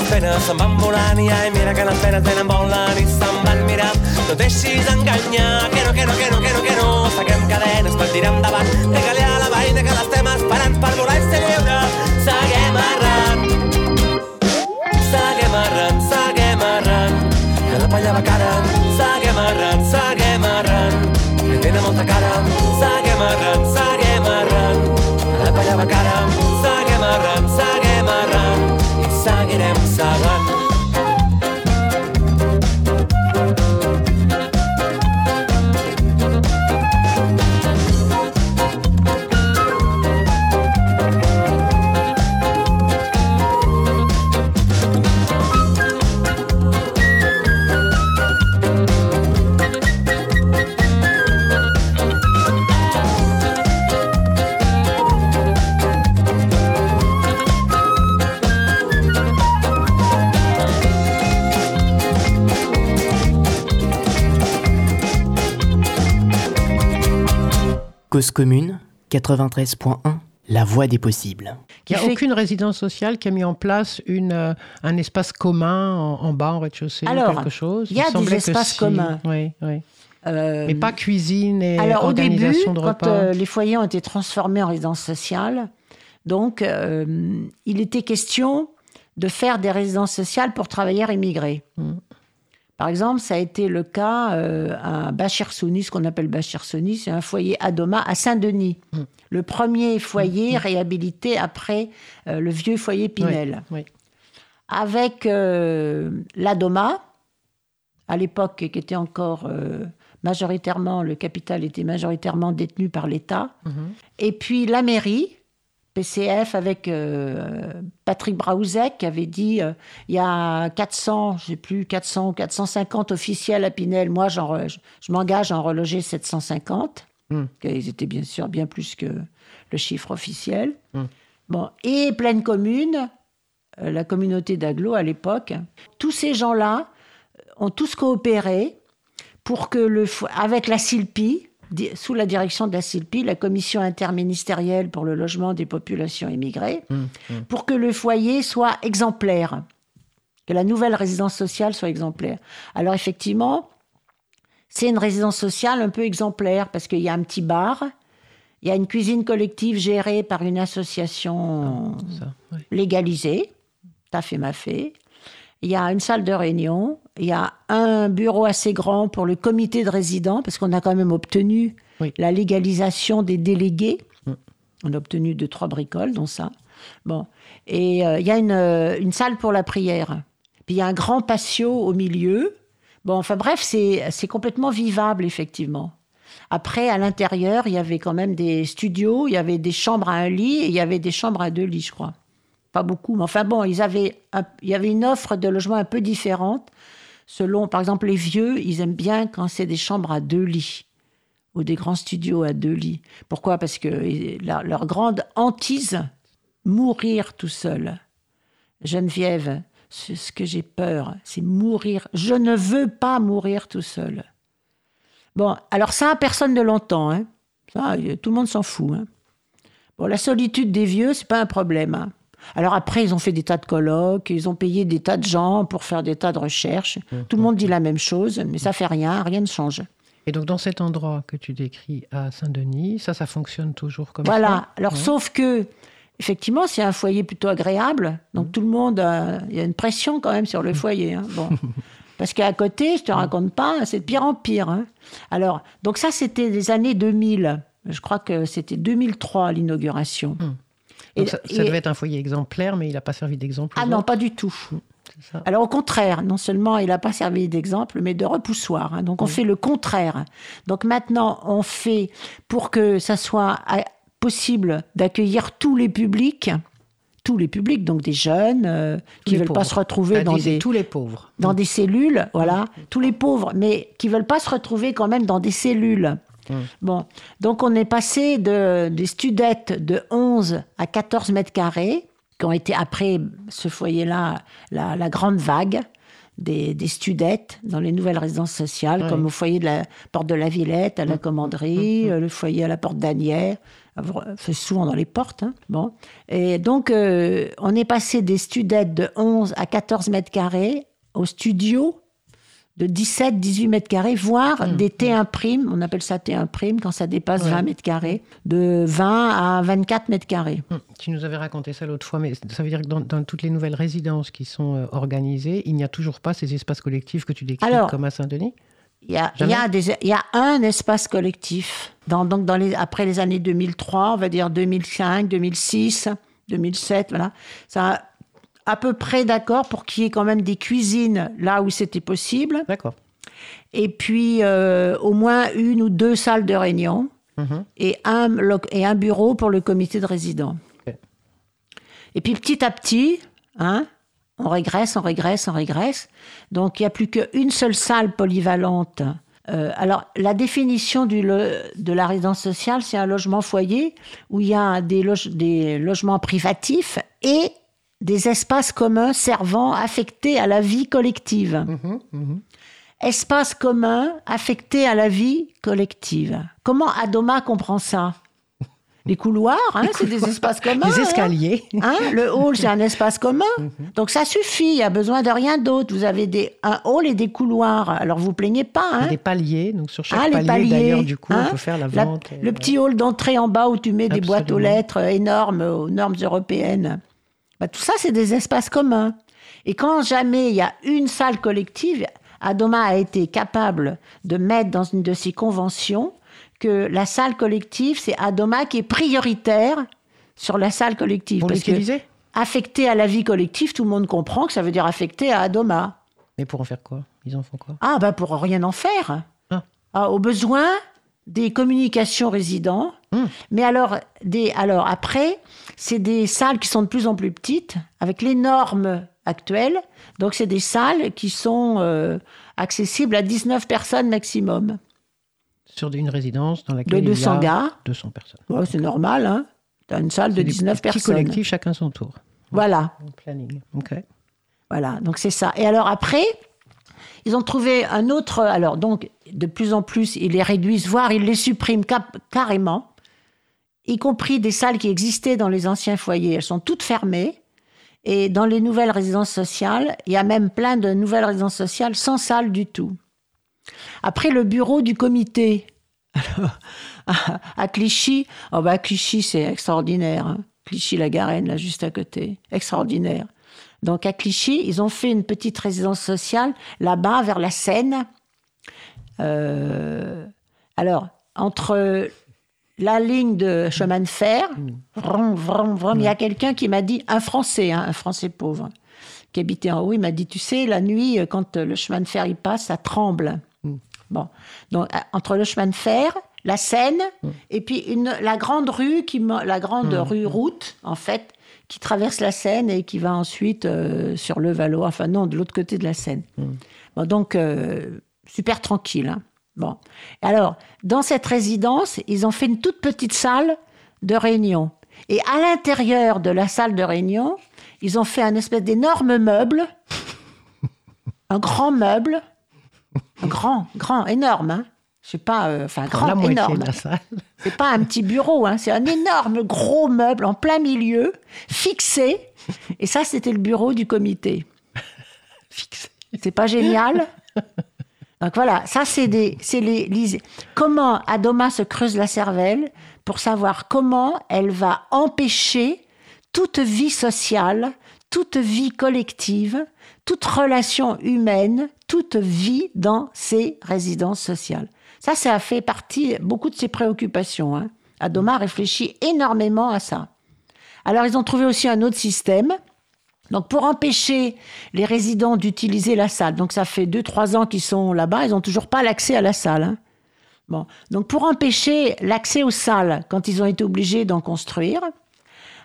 les penes se'n van volant i ai, mira que les penes venen volant i se'n van mirar. No deixis enganyar, que no, que no, que no, que no, que no. Seguem cadenes per tirar endavant. Digue-li a la veïna que l'estem esperant per volar i ser lliure. Seguem arran. Seguem arran, seguem arran. Que la palla va cara. Seguem arran, seguem arran. Que tenen molta cara. Seguem arran, seguem arran. Que la palla va cara. Cause commune 93.1 La voie des possibles. Il n'y a aucune résidence sociale qui a mis en place une, euh, un espace commun en, en bas, en rez-de-chaussée, ou quelque chose. il y a des espaces si. communs. Oui, oui. Euh, Mais pas cuisine et Alors au début, organisation de quand repas. euh, les foyers ont été transformés en résidence sociale, donc euh, il était question de faire des résidences sociales pour travailleurs immigrés. Mm. Par exemple, ça a été le cas euh, à Bachir Souni, ce qu'on appelle Bachir Souni, c'est un foyer à Doma à Saint-Denis. Mm. Le premier foyer réhabilité après euh, le vieux foyer Pinel. Oui. Avec euh, l'Adoma, à l'époque qui était encore majoritairement, le capital était majoritairement détenu par l'État. Mhm. Et puis la mairie, PCF, avec euh, Patrick Braouzek, qui avait dit euh, il y a 400, je sais plus, 400 ou 450 officiels à Pinel. Moi, j'en re- je, je m'engage à en reloger 750. Mm. Ils étaient bien sûr bien plus que le chiffre officiel. Mm. Bon, et pleine commune, euh, la communauté d'Aglo à l'époque, tous ces gens-là ont tous coopéré pour que le avec la SILPI, sous la direction de la SILPI, la commission interministérielle pour le logement des populations immigrées, Mm, pour que le foyer soit exemplaire, que la nouvelle résidence sociale soit exemplaire. Alors effectivement, c'est une résidence sociale un peu exemplaire parce qu'il y a un petit bar, il y a une cuisine collective gérée par une association Ça, oui. légalisé, t'as fait ma fait. Il y a une salle de réunion, il y a un bureau assez grand pour le comité de résidents, parce qu'on a quand même obtenu Oui. la légalisation des délégués. On a obtenu deux, trois bricoles, dont ça. Bon. Et euh, il y a une, euh, une salle pour la prière. Puis il y a un grand patio au milieu. Bon, enfin bref, c'est c'est complètement vivable, effectivement. Après, à l'intérieur, il y avait quand même des studios, il y avait des chambres à un lit et il y avait des chambres à deux lits, je crois. Pas beaucoup, mais enfin bon, ils avaient un- il y avait une offre de logement un peu différente. Selon, par exemple, les vieux, ils aiment bien quand c'est des chambres à deux lits ou des grands studios à deux lits. Pourquoi? Parce que leur grande hantise, mourir tout seul. Geneviève, ce, que j'ai peur, c'est mourir. Je ne veux pas mourir tout seul. Bon, alors ça, personne ne l'entend. Hein. Ça, tout le monde s'en fout. hein. Bon, la solitude des vieux, c'est pas un problème. hein. Alors après, ils ont fait des tas de colloques, ils ont payé des tas de gens pour faire des tas de recherches. Tout le monde dit la même chose, mais ça fait rien, rien ne change. Et donc, dans cet endroit que tu décris à Saint-Denis, ça, ça fonctionne toujours comme ça? Voilà. Alors, Ouais. sauf que, effectivement, c'est un foyer plutôt agréable. Donc, tout le monde, euh, il y a une pression quand même sur le foyer. hein. Bon. Parce qu'à côté, je te raconte pas, c'est de pire en pire. hein. Alors, donc ça, c'était les années 2000. Je crois que c'était 2003 l'inauguration. Donc, Et- ça, ça et- devait être un foyer exemplaire, mais il n'a pas servi d'exemple. Ah non, autres, pas du tout. ça Alors au contraire, non seulement il n'a pas servi d'exemple, mais de repoussoir. hein. Donc on fait le contraire. Donc maintenant, on fait pour que ça soit ah, possible d'accueillir tous les publics, tous les publics, donc des jeunes euh, qui les veulent pas se retrouver Ah, dans des tous les pauvres. dans des cellules, voilà, tous les pauvres, mais qui veulent pas se retrouver quand même dans des cellules. Bon, donc on est passé de, des studettes de 11 à 14 mètres carrés, qui ont été après ce foyer-là, la, la grande vague des, des studettes dans les nouvelles résidences sociales, comme au foyer de la Porte de la Villette, à la Commanderie, euh, le foyer à la Porte d'Anières. C'est souvent dans les portes. hein. Bon. Et donc, euh, on est passé des studettes de 11 à 14 mètres carrés au studio de 17, 18 mètres carrés, voire des T1 prime, on appelle ça T1 prime quand ça dépasse Ouais. 20 mètres carrés, de 20 à 24 mètres carrés. Hum, Tu nous avais raconté ça l'autre fois, mais ça veut dire que dans, dans toutes les nouvelles résidences qui sont euh, organisées, il n'y a toujours pas ces espaces collectifs que tu décris comme à Saint-Denis? Il y a, il Jamais y a des, il y a un espace collectif. Dans, donc dans les, après les années 2003, on va dire 2005, 2006, 2007, voilà. Ça à peu près d'accord pour qu'il y ait quand même des cuisines là où c'était possible. D'accord. Et puis euh, au moins une ou deux salles de réunion Mhm. et, un, et un bureau pour le comité de résidents. Et puis petit à petit, hein, on régresse, on régresse, on régresse. Donc il n'y a plus qu'une seule salle polyvalente. Euh, alors la définition du de la résidence sociale, c'est un logement foyer où il y a des, loge- des logements privatifs et des espaces communs servant affectés à la vie collective. Espace commun affecté à la vie collective. Comment Adoma comprend ça? Les couloirs, hein, c'est des espaces communs. Les hein. escaliers. Hein, le hall, c'est un espace commun. Donc ça suffit, il n'y a besoin de rien d'autre. Vous avez des, un hall et des couloirs. Alors vous plaignez pas. Hein. Des paliers, donc sur chaque Ah, palier, paliers, d'ailleurs, du coup, hein. on peut faire la La- vente. euh, le petit hall d'entrée en bas où tu mets des boîtes aux lettres euh, énormes aux normes européennes. Bah, tout ça, c'est des espaces communs. Et quand jamais il y a une salle collective, Adoma a été capable de mettre dans une de ses conventions que la salle collective, c'est Adoma qui est prioritaire sur la salle collective. Pour Parce que l'utiliser affecté à la vie collective, tout le monde comprend que ça veut dire affecté à Adoma. Mais pour en faire quoi? Ils en font quoi? Ah, bah pour rien en faire. Ah. Ah, au besoin des communications résidents. Hmm. Mais alors, des, alors après, c'est des salles qui sont de plus en plus petites, avec les normes actuelles. Donc, c'est des salles qui sont euh, accessibles à 19 personnes maximum. Sur une résidence dans De laquelle il y 200 a gars. 200 personnes. Ouais, c'est normal, hein. Une salle de C'est des 19 petits personnes. collectifs, chacun son tour. Voilà. Planning. Ok. Voilà, donc c'est ça. Et alors après, ils ont trouvé un autre. Alors donc, de plus en plus, ils les réduisent, voire ils les suppriment carrément, y compris des salles qui existaient dans les anciens foyers. Elles sont toutes fermées. Et dans les nouvelles résidences sociales, il y a même plein de nouvelles résidences sociales sans salle du tout. Après, le bureau du comité. À, Clichy, oh bah, Clichy, c'est extraordinaire. hein. Clichy-la-Garenne, là, juste à côté. Extraordinaire. Donc à Clichy, ils ont fait une petite résidence sociale là-bas, vers la Seine. Euh, alors, entre la ligne de chemin de fer, vrom, vrom, vrom, il y a quelqu'un qui m'a dit, un Français, hein, un Français pauvre, qui habitait en haut, il m'a dit, tu sais, la nuit, quand le chemin de fer il passe, ça tremble. Bon, donc à- entre le chemin de fer, la Seine, et puis une, la grande rue, qui, la grande rue route, en fait, qui traverse la Seine et qui va ensuite euh, sur le Valois, enfin non, de l'autre côté de la Seine. Bon, donc, euh, super tranquille. hein. Bon. Alors, dans cette résidence, ils ont fait une toute petite salle de réunion. Et à l'intérieur de la salle de réunion, Ils ont fait un espèce d'énorme meuble, un grand meuble, un grand, grand, énorme. Hein. Je sais pas, euh, enfin grand, la énorme. de la salle. C'est pas un petit bureau, hein, c'est un énorme gros meuble en plein milieu, fixé. Et ça, c'était le bureau du comité. Fixé. C'est pas génial? Donc voilà, ça c'est des, c'est les, comment Adoma se creuse la cervelle pour savoir comment elle va empêcher toute vie sociale, toute vie collective, toute relation humaine, toute vie dans ces résidences sociales. Ça, ça a fait partie beaucoup de ses préoccupations. Hein. Adoma réfléchit énormément à ça. Alors ils ont trouvé aussi un autre système. Donc pour empêcher les résidents d'utiliser la salle, donc ça fait 2-3 ans qu'ils sont là-bas, ils n'ont toujours pas l'accès à la salle. hein. Bon, donc pour empêcher l'accès aux salles quand ils ont été obligés d'en construire,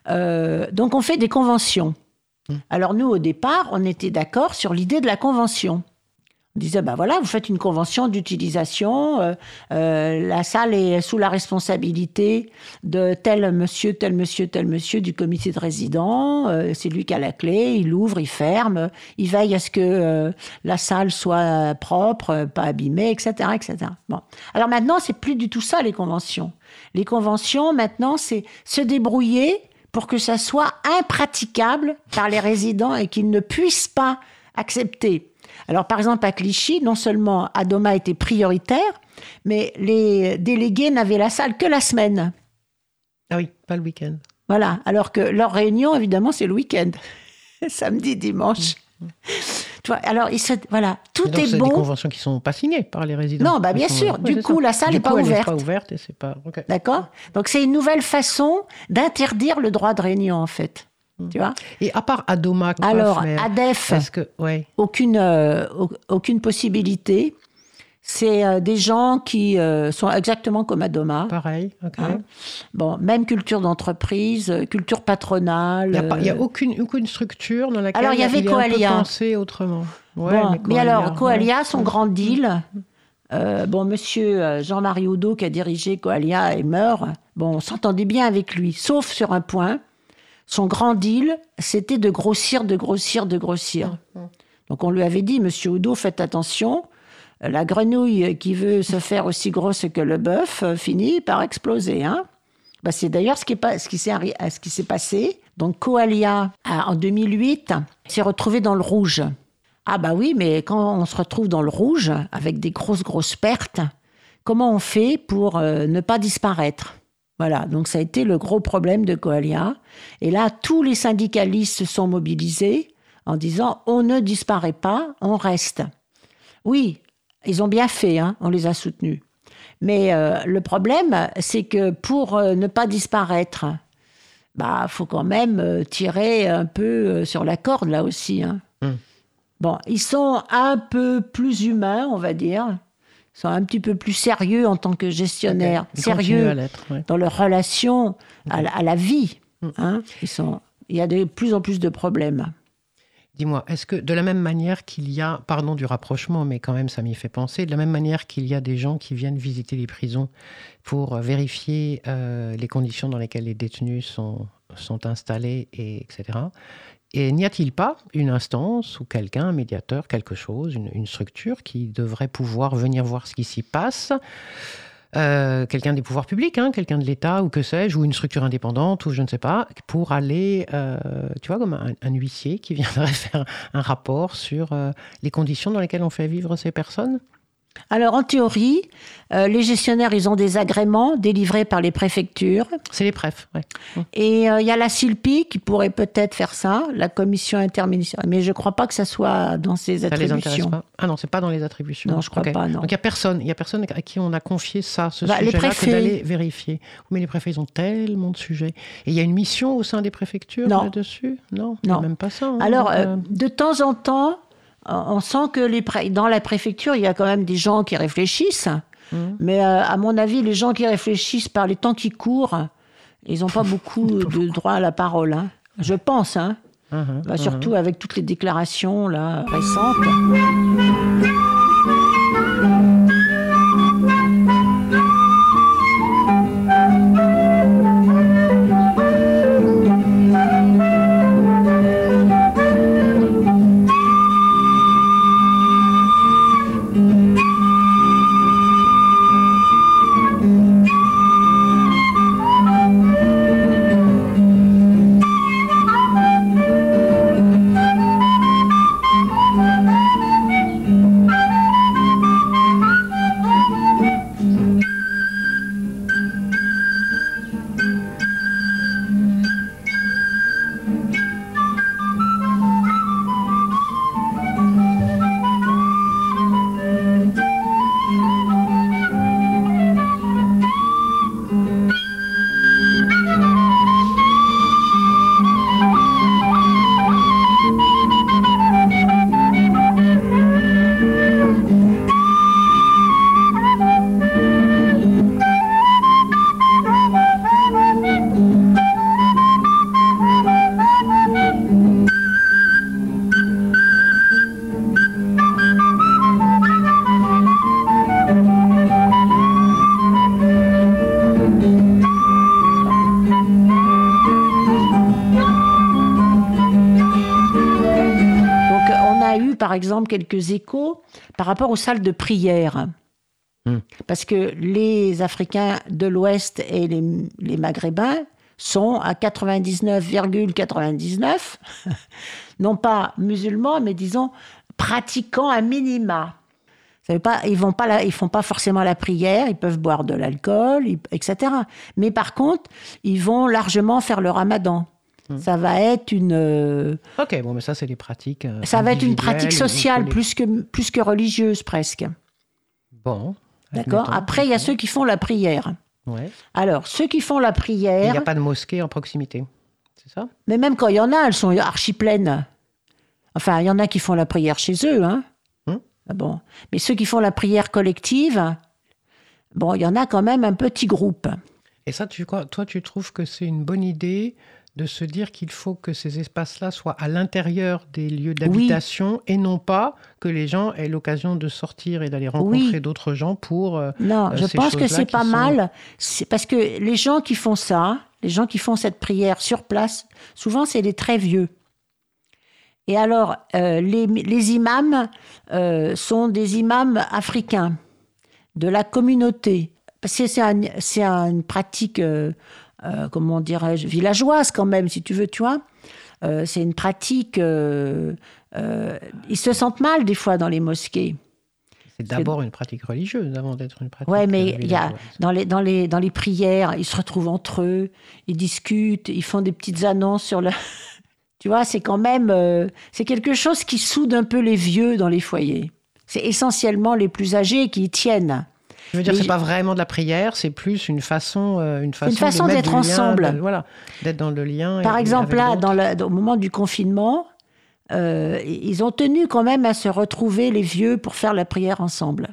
euh, donc on fait des conventions. Alors nous au départ, on était d'accord sur l'idée de la convention. On disait, ben voilà, vous faites une convention d'utilisation, euh, euh, la salle est sous la responsabilité de tel monsieur, tel monsieur, tel monsieur du comité de résidents, euh, c'est lui qui a la clé, il ouvre, il ferme, il veille à ce que euh, la salle soit propre, pas abîmée, etc. etc. Bon. Alors maintenant, c'est plus du tout ça les conventions. Les conventions, maintenant, c'est se débrouiller pour que ça soit impraticable par les résidents et qu'ils ne puissent pas accepter. Alors, par exemple, à Clichy, non seulement Adoma était prioritaire, mais les délégués n'avaient la salle que la semaine. Ah oui, pas le week-end. Voilà. Alors que leur réunion, évidemment, c'est le week-end. Samedi, dimanche. Tu vois, alors, ils se- voilà, tout Donc, est c'est des bon. conventions qui sont pas signées par les résidents. Non, bah, bien sont- sûr. Du coup, ça. la salle Du est pas elle ouverte. pas ouverte et c'est pas. D'accord? Donc, c'est une nouvelle façon d'interdire le droit de réunion, en fait. Tu vois Et à part Adoma, quoi Alors, faire ADEF, Est-ce que, ouais, aucune, euh, au- aucune possibilité. C'est euh, des gens qui euh, sont exactement comme Adoma. pareil. ok. Hein Bon, même culture d'entreprise, culture patronale. Il n'y a, aucune, aucune structure dans laquelle Alors, il y avait est Coalia. pensé autrement. Ouais, bon, mais, Coalia, alors, ouais. Coalia, son grand deal, euh, bon, monsieur Jean-Marie Oudot, qui a dirigé Coalia et meurt, bon, on s'entendait bien avec lui, sauf sur un point. Son grand deal, c'était de grossir, de grossir, de grossir. Donc, on lui avait dit, monsieur Oudot, faites attention. La grenouille qui veut se faire aussi grosse que le bœuf euh, finit par exploser. Hein bah, c'est d'ailleurs ce qui est pas- ce qui s'est arri- ce qui s'est passé. Donc Coalia, a- en 2008, s'est retrouvé dans le rouge. Ah bah oui, mais quand on se retrouve dans le rouge, avec des grosses, grosses pertes, comment on fait pour euh, ne pas disparaître? Voilà, donc ça a été le gros problème de Coalia. Et là, tous les syndicalistes se sont mobilisés en disant on ne disparaît pas, on reste. Oui, ils ont bien fait, hein, on les a soutenus. Mais euh, le problème, c'est que pour euh, ne pas disparaître, bah, faut quand même euh, tirer un peu sur la corde là aussi. hein. Mm. Bon, ils sont un peu plus humains, on va dire. Sont un petit peu plus sérieux en tant que gestionnaires, Ils sérieux ouais. dans leur relation à, la- à la vie. Mm. hein. Ils sont, il y a de plus en plus de problèmes. Dis-moi, est-ce que de la même manière qu'il y a, pardon du rapprochement, mais quand même ça m'y fait penser, de la même manière qu'il y a des gens qui viennent visiter les prisons pour euh, vérifier euh, les conditions dans lesquelles les détenus sont, sont installés, et etc. Et n'y a-t-il pas une instance ou quelqu'un, un médiateur, quelque chose, une, structure qui devrait pouvoir venir voir ce qui s'y passe euh, quelqu'un des pouvoirs publics, hein, quelqu'un de l'État ou que sais-je, ou une structure indépendante ou je ne sais pas, pour aller, euh, tu vois, comme un, un huissier qui viendrait faire un rapport sur euh, les conditions dans lesquelles on fait vivre ces personnes? Alors, en théorie, euh, les gestionnaires, ils ont des agréments délivrés par les préfectures. C'est les préfs, ouais. Et euh, il y a la CILPI qui pourrait peut-être faire ça, la commission interministérielle. Mais je ne crois pas que ça soit dans ses Ça les intéresse attributions. pas Ah non, c'est pas dans les attributions. Non, je crois pas, non. Donc il y a personne, il y a personne à qui on a confié ça, ce Bah, les sujet-là, que préfets. d'aller vérifier. Mais les préfets, ils ont tellement de sujets. Et il y a une mission au sein des préfectures là-dessus? Non, Non. même pas ça. hein. Alors, euh, de temps en temps, on sent que les dans la préfecture, il y a quand même des gens qui réfléchissent. Mhm. Mais euh, à mon avis, les gens qui réfléchissent par les temps qui courent, ils n'ont pas beaucoup de droit à la parole. hein. Je pense, hein. uhum, Bah, uhum. surtout avec toutes les déclarations là, récentes. Exemple, quelques échos par rapport aux salles de prière. Hmm. Parce que les Africains de l'Ouest et les, les Maghrébins sont à 99,99, non pas musulmans, mais disons pratiquants à minima. Ça veut pas, ils vont pas, la- ils font pas forcément la prière, ils peuvent boire de l'alcool, etc. Mais par contre, ils vont largement faire le ramadan. Hmm. Ça va être une, euh, Ok, bon, mais ça, c'est des pratiques. euh, ça va être une pratique sociale plus que, plus que religieuse presque. Bon. D'accord. Après, il y a ceux qui font la prière. Ouais. Alors, ceux qui font la Il prière, n'y a pas de mosquée en proximité. C'est ça? Mais même quand il y en a, elles sont archi pleines. Enfin, il y en a qui font la prière chez eux, hein. Hum. Ah Bon. Mais ceux qui font la prière collective, bon, il y en a quand même un petit groupe. Et ça, tu, toi, tu trouves que c'est une bonne idée de se dire qu'il faut que ces espaces-là soient à l'intérieur des lieux d'habitation et non pas que les gens aient l'occasion de sortir et d'aller rencontrer Oui. d'autres gens pour... euh, Non, euh, je ces pense que c'est pas sont- mal. C'est parce que les gens qui font ça, les gens qui font cette prière sur place, souvent c'est les très vieux. Et alors, euh, les, les imams euh, sont des imams africains de la communauté. Un- c'est une pratique, euh, comment dirais-je, villageoise quand même, si tu veux, tu vois. Euh, c'est une pratique. euh, ils se sentent mal des fois dans les mosquées. C'est d'abord une pratique religieuse avant d'être une pratique Ouais, mais il y a, dans, les, dans, les, dans les prières, ils se retrouvent entre eux, ils discutent, ils font des petites annonces sur le. tu vois, c'est quand même. c'est quelque chose qui soude un peu les vieux dans les foyers. C'est essentiellement les plus âgés qui y tiennent. Je veux dire, c'est pas vraiment de la prière, c'est plus une façon, euh, une façon, d'être lien, ensemble. de- voilà, d'être dans le lien. Par et- exemple, là, d'autres. dans le- au moment du confinement, euh, ils ont tenu quand même à se retrouver, les vieux, pour faire la prière ensemble.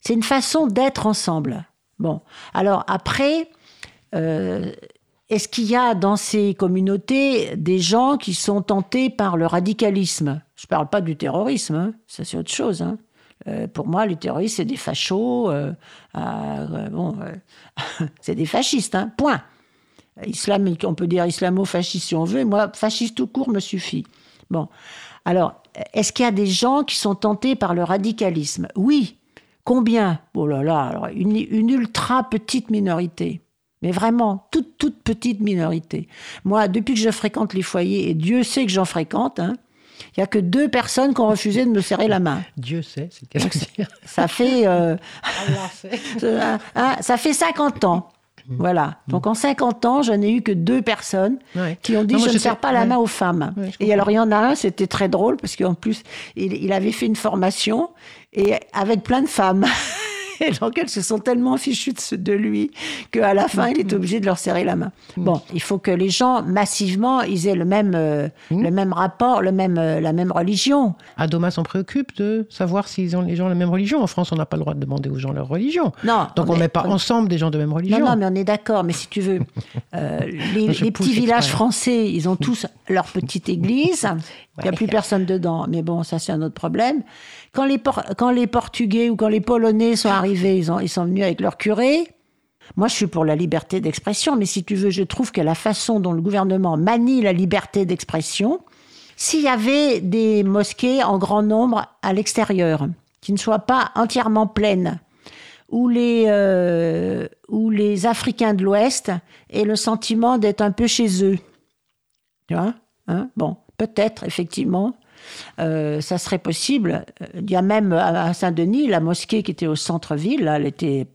C'est une façon d'être ensemble. Bon, alors après, euh, est-ce qu'il y a dans ces communautés des gens qui sont tentés par le radicalisme? Je ne parle pas du terrorisme, hein, ça c'est autre chose. hein. Euh, pour moi, les terroristes, c'est des fachos. euh, euh, bon, c'est des fascistes, hein, point. Islam, on peut dire islamo-fasciste si on veut. Moi, fasciste tout court me suffit. Bon. Alors, est-ce qu'il y a des gens qui sont tentés par le radicalisme? Oui. Combien? Oh là là, alors une, une ultra petite minorité. Mais vraiment, toute, toute petite minorité. Moi, depuis que je fréquente les foyers, et Dieu sait que j'en fréquente, hein, il n'y a que deux personnes qui ont refusé de me serrer la main. Dieu sait, c'est Ça fait, euh, Allah sait. euh, hein, ça fait 50 ans. Voilà. Donc en 50 ans, je n'ai eu que deux personnes Ouais. qui ont dit Non, je ne serre pas la ouais. main aux femmes. Ouais, et alors il y en a un, c'était très drôle parce qu'en plus il, il avait fait une formation et avec plein de femmes. Et elles se sont tellement fichues de, lui qu'à la fin il est obligé de leur serrer la main. Bon, il faut que les gens massivement ils aient le même euh, le même rapport, le même euh, la même religion. Adoma s'en préoccupe de savoir s'ils ont les gens la même religion. En France, on n'a pas le droit de demander aux gens leur religion. Non, Donc on ne met pas on- ensemble des gens de même religion. Non, non, mais on est d'accord. Mais si tu veux, euh, les, petits villages français, ils ont tous leur petite église. Il n'y a plus personne dedans. Mais bon, ça, c'est un autre problème. Quand les, Portugais ou quand les Polonais sont arrivés, ils sont venus avec leur curé. Moi, je suis pour la liberté d'expression, mais si tu veux, je trouve que la façon dont le gouvernement manie la liberté d'expression, s'il y avait des mosquées en grand nombre à l'extérieur, qui ne soient pas entièrement pleines, où les, euh, où les Africains de l'Ouest aient le sentiment d'être un peu chez eux. Tu vois Hein Bon, peut-être, effectivement, euh, ça serait possible. Il y a même à Saint-Denis, la mosquée qui était au centre-ville, là, elle était,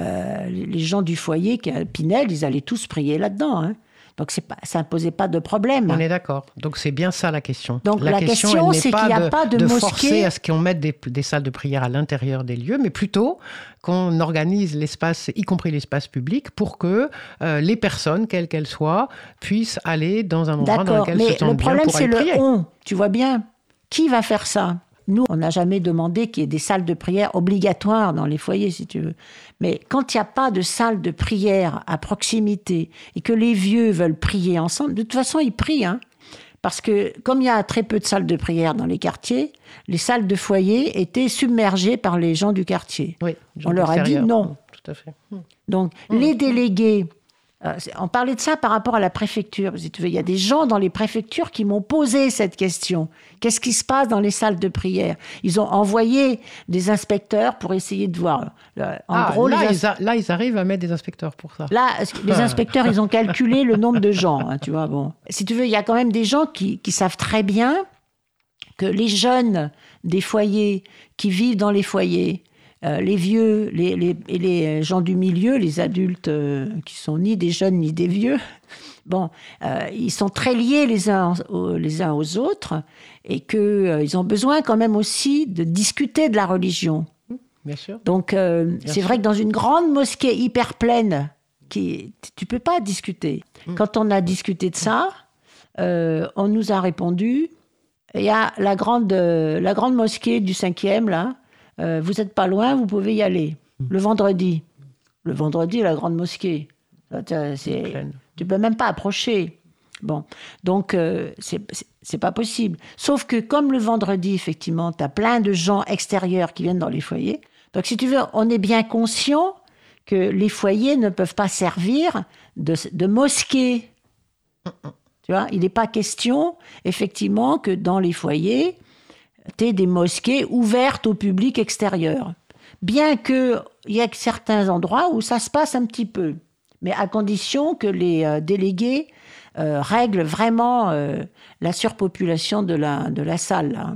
euh, les gens du foyer, qui Pinel, ils allaient tous prier là-dedans. hein. Donc pas, ça ne posait pas de problème. On est d'accord. Donc c'est bien ça la question. Donc, la question, c'est qu'il n'y a pas de forcer mosquée. à ce qu'on mette des, des salles de prière à l'intérieur des lieux, mais plutôt qu'on organise l'espace, y compris l'espace public, pour que euh, les personnes, quelles qu'elles soient, puissent aller dans un endroit dans lequel mais se le sentent bien problème pour c'est aller le prier. on. Tu vois bien, qui va faire ça? Nous, on n'a jamais demandé qu'il y ait des salles de prière obligatoires dans les foyers, si tu veux. Mais quand il n'y a pas de salle de prière à proximité et que les vieux veulent prier ensemble, de toute façon, ils prient. Hein parce que comme il y a très peu de salles de prière dans les quartiers, les salles de foyer étaient submergées par les gens du quartier. Oui, On leur a dit non. Tout à fait. Donc, les délégués Euh, on parlait de ça par rapport à la préfecture. Si tu veux, il y a des gens dans les préfectures qui m'ont posé cette question. Qu'est-ce qui se passe dans les salles de prière? Ils ont envoyé des inspecteurs pour essayer de voir. Euh, En Ah, gros, là, ils là, ils arrivent à mettre des inspecteurs pour ça. Là, les inspecteurs, ils ont calculé le nombre de gens, hein, tu vois. Bon, si tu veux, il y a quand même des gens qui, qui savent très bien que les jeunes des foyers qui vivent dans les foyers, euh, les vieux, les, les, et les gens du milieu, les adultes euh, qui sont ni des jeunes ni des vieux, bon, euh, ils sont très liés les uns aux, les uns aux autres et qu'ils ont besoin quand même aussi de discuter de la religion. Bien sûr. Donc, c'est vrai que dans une grande mosquée hyper pleine, qui, tu peux pas discuter. Mm. Quand on a discuté de ça, on nous a répondu il y a la grande, la grande mosquée du 5e, là, euh, vous n'êtes pas loin, vous pouvez y aller. Le vendredi. Le vendredi, la grande mosquée. C'est- tu peux même pas approcher. Bon, donc euh, c'est c'est- c'est pas possible. Sauf que comme le vendredi, effectivement, tu as plein de gens extérieurs qui viennent dans les foyers. Donc si tu veux, on est bien conscient que les foyers ne peuvent pas servir de, de mosquée. Tu vois, il n'est pas question, effectivement, que dans les foyers, des mosquées ouvertes au public extérieur. Bien qu'il y ait certains endroits où ça se passe un petit peu, mais à condition que les euh, délégués euh, règlent vraiment euh, la surpopulation de la, de la salle. là.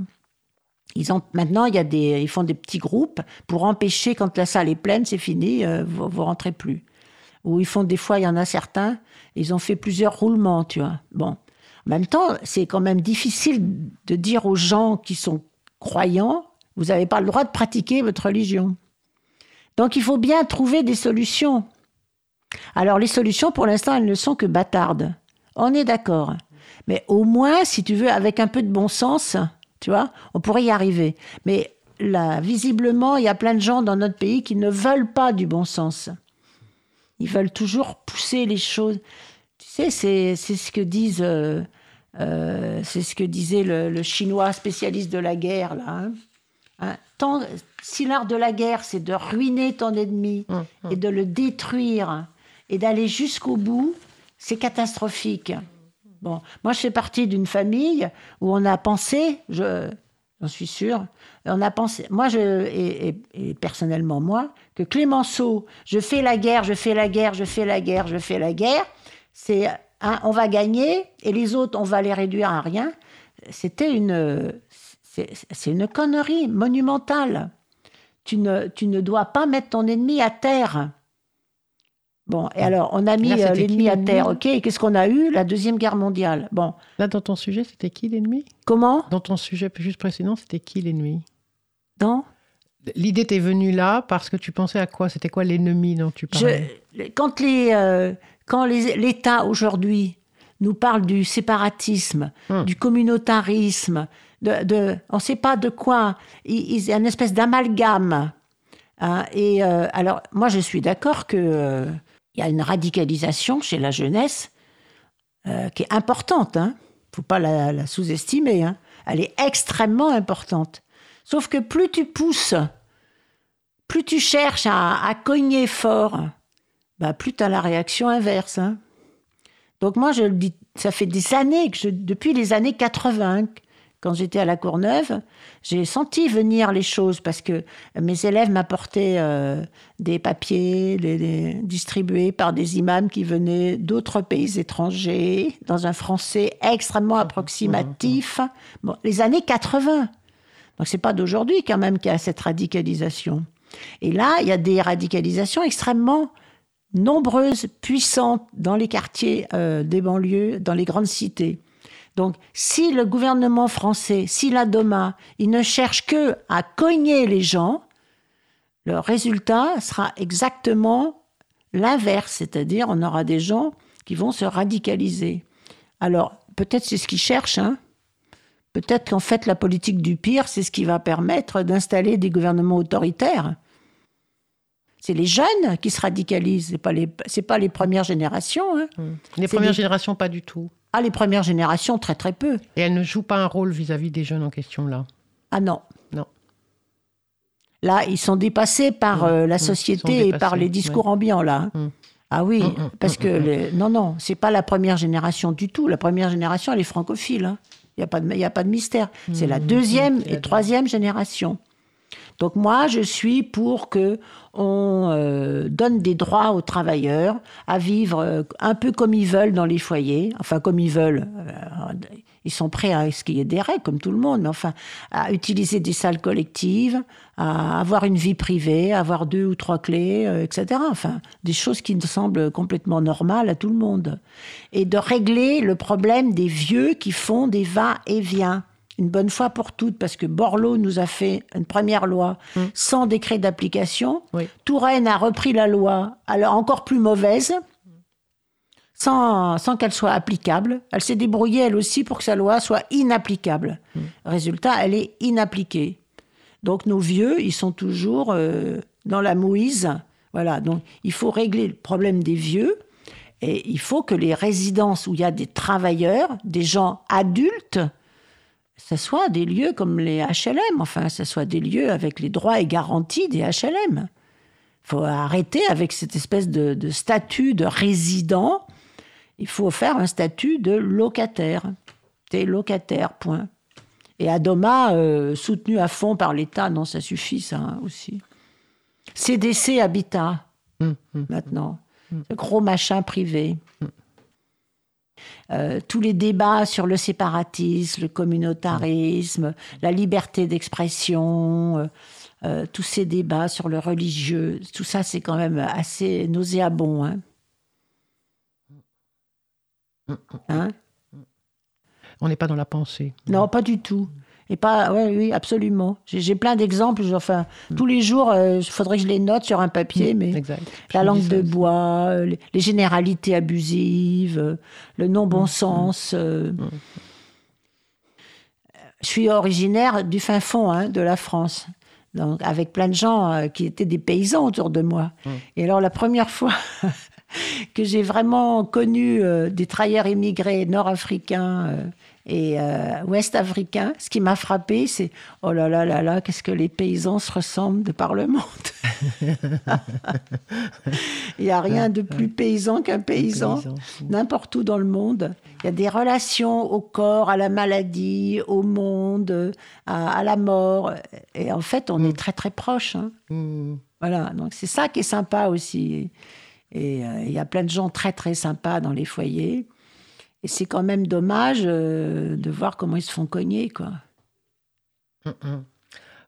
Ils ont, maintenant, il y a des, ils font des petits groupes pour empêcher, quand la salle est pleine, c'est fini, vous ne rentrez plus. Ou ils font des fois, il y en a certains, ils ont fait plusieurs roulements, tu vois. Bon. En même temps, c'est quand même difficile de dire aux gens qui sont croyants, vous n'avez pas le droit de pratiquer votre religion. Donc il faut bien trouver des solutions. Alors les solutions, pour l'instant, elles ne sont que bâtardes. On est d'accord. Mais au moins, si tu veux, avec un peu de bon sens, tu vois, on pourrait y arriver. Mais là, visiblement, il y a plein de gens dans notre pays qui ne veulent pas du bon sens. Ils veulent toujours pousser les choses. Tu sais, c'est ce que disent, euh, euh, c'est ce que disait le, le chinois spécialiste de la guerre là. hein. Hein, tant- si l'art de la guerre, c'est de ruiner ton ennemi et de le détruire et d'aller jusqu'au bout, c'est catastrophique. Bon, moi, je fais partie d'une famille où on a pensé, je, j'en suis sûre, on a pensé, moi, je, et, et- et personnellement moi, que Clémenceau, je fais la guerre, je fais la guerre, je fais la guerre, je fais la guerre, c'est, hein, on va gagner et les autres, on va les réduire à rien. C'était une, c'est, une connerie monumentale. Tu ne, tu ne dois pas mettre ton ennemi à terre. Bon, et alors, on a mis euh, l'ennemi à terre, ok Et qu'est-ce qu'on a eu? La Deuxième Guerre mondiale. Bon, Là, dans ton sujet, c'était qui l'ennemi? Comment? Dans ton sujet juste précédent, c'était qui l'ennemi? Dans? L'idée t'est venue là parce que tu pensais à quoi? C'était quoi l'ennemi dont tu parlais? Je- quand les, euh, quand l'État aujourd'hui nous parle du séparatisme, Hum. du communautarisme, de, de- on ne sait pas de quoi, il, il y a une espèce d'amalgame. hein. et euh, alors, moi, je suis d'accord que euh, il y a une radicalisation chez la jeunesse euh, qui est importante. Il ne faut pas la, la sous-estimer. hein. Elle est extrêmement importante. Sauf que plus tu pousses, plus tu cherches à, à cogner fort, bah, plus tu as la réaction inverse. hein. Donc moi, je le dis, ça fait des années, que je, depuis les années 80, quand j'étais à la Courneuve, j'ai senti venir les choses parce que mes élèves m'apportaient euh, des papiers les- les- distribués par des imams qui venaient d'autres pays étrangers, dans un français extrêmement approximatif. Bon, les années 80. Donc c'est pas d'aujourd'hui quand même qu'il y a cette radicalisation. Et là, il y a des radicalisations extrêmement nombreuses, puissantes dans les quartiers euh, des banlieues, dans les grandes cités. Donc, si le gouvernement français, si la DOMA, il ne cherche que à cogner les gens, le résultat sera exactement l'inverse, c'est-à-dire on aura des gens qui vont se radicaliser. Alors, peut-être c'est ce qu'ils cherchent, hein. Peut-être qu'en fait, la politique du pire, c'est ce qui va permettre d'installer des gouvernements autoritaires. C'est les jeunes qui se radicalisent, c'est pas les, c'est pas les premières générations. hein. Les c'est premières des- générations, pas du tout. Ah, les premières générations, très très peu. Et elles ne jouent pas un rôle vis-à-vis des jeunes en question là? Ah non. Non. Là, ils sont dépassés par Mmh, euh, la sont société et par les discours ambiants, là. Mmh. Ah oui, parce que les- non, non, c'est pas la première génération du tout. La première génération, elle est francophile. hein. Il n'y a, pas de- il y a pas de mystère. C'est la deuxième et troisième génération. Donc moi, je suis pour que on euh, donne des droits aux travailleurs à vivre euh, un peu comme ils veulent dans les foyers, enfin comme ils veulent. Euh, ils sont prêts à ce qu'il y ait des règles, comme tout le monde, mais enfin à utiliser des salles collectives, à avoir une vie privée, à avoir deux ou trois clés, etc. Enfin, des choses qui me semblent complètement normales à tout le monde. Et de régler le problème des vieux qui font des va-et-vient une bonne fois pour toutes, parce que Borloo nous a fait une première loi sans décret d'application. Oui. Touraine a repris la loi, alors encore plus mauvaise, sans, sans qu'elle soit applicable. Elle s'est débrouillée, elle aussi, pour que sa loi soit inapplicable. Résultat, elle est inappliquée. Donc nos vieux, ils sont toujours euh, dans la mouise. Voilà, donc il faut régler le problème des vieux. Et il faut que les résidences où il y a des travailleurs, des gens adultes, ce soit des lieux comme les HLM, enfin, ce soit des lieux avec les droits et garanties des HLM. Il faut arrêter avec cette espèce de, de statut de résident. Il faut faire un statut de locataire. T'es locataire, point. Et Adoma, euh, soutenu à fond par l'État, non, ça suffit, ça hein, aussi. CDC Habitat, Hum, hum. maintenant. Ce gros machin privé. Euh, tous les débats sur le séparatisme, le communautarisme, la liberté d'expression, euh, euh, tous ces débats sur le religieux, tout ça, c'est quand même assez nauséabond. Hein Hein? On n'est pas dans la pensée. non, pas du tout. Et pas, ouais, oui, absolument. J'ai plein d'exemples. Enfin, tous les jours, il faudrait que je les note sur un papier, mais Exact. la Je langue de bois, euh, les, les généralités abusives, euh, le non-bon sens. euh. Je suis originaire du fin fond hein, de la France, donc avec plein de gens euh, qui étaient des paysans autour de moi. Et alors la première fois que j'ai vraiment connu euh, des travailleurs immigrés nord-africains euh, et euh, ouest-africains, ce qui m'a frappé, c'est oh là là là là, qu'est-ce que les paysans se ressemblent de par le monde. Il n'y a rien de plus paysan qu'un paysan, n'importe où dans le monde. Il y a des relations au corps, à la maladie, au monde, à, à la mort. Et en fait, on est très très proches. hein. Hum, Voilà, donc c'est ça qui est sympa aussi. Et euh, il y a plein de gens très très sympas dans les foyers. Et c'est quand même dommage euh, de voir comment ils se font cogner, quoi.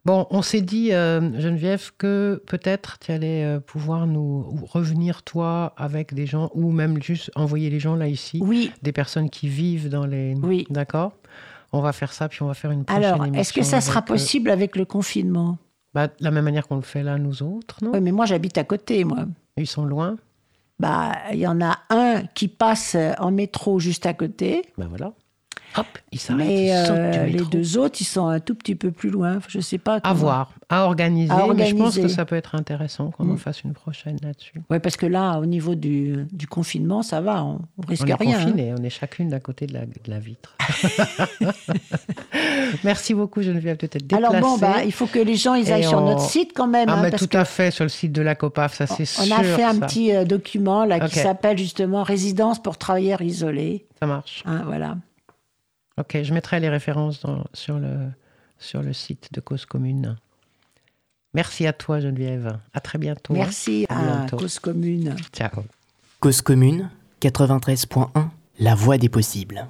Bon, on s'est dit, euh, Geneviève, que peut-être tu allais euh, pouvoir nous ou revenir, toi, avec des gens, ou même juste envoyer les gens là ici, Oui. des personnes qui vivent dans les. Oui. D'accord? On va faire ça, puis on va faire une prochaine Alors, émission. est-ce que ça sera euh, possible avec le confinement? Bah, de la même manière qu'on le fait là, nous autres, non? Oui, mais moi j'habite à côté, moi. Ils sont loin? Bah, il y en a un qui passe en métro juste à côté, Ben voilà. Hop, ils s'arrêtent, mais euh, les deux autres, ils sont un tout petit peu plus loin. Je sais pas. À voir, à organiser, À mais je pense que ça peut être intéressant qu'on en Mm. fasse une prochaine là-dessus. Ouais, parce que là, au niveau du, du confinement, ça va, on, on risque On est rien. hein. on est chacune d'un côté de la, de la vitre. Merci beaucoup Geneviève de t'être déplacée. Alors bon, bah, il faut que les gens ils aillent sur on- notre site quand même. ah, hein, mais parce tout à fait, sur le site de la COPAF, ça c'est On sûr. a fait un ça. petit euh, document là qui s'appelle justement Résidence pour travailleurs isolés. Ça marche. Hein, voilà. Ok, je mettrai les références dans- sur, le, sur le site de Cause Commune. Merci à toi Geneviève. À très bientôt. hein. Merci À à bientôt. Cause Commune. Ciao. Cause commune 93.1 La voix des possibles.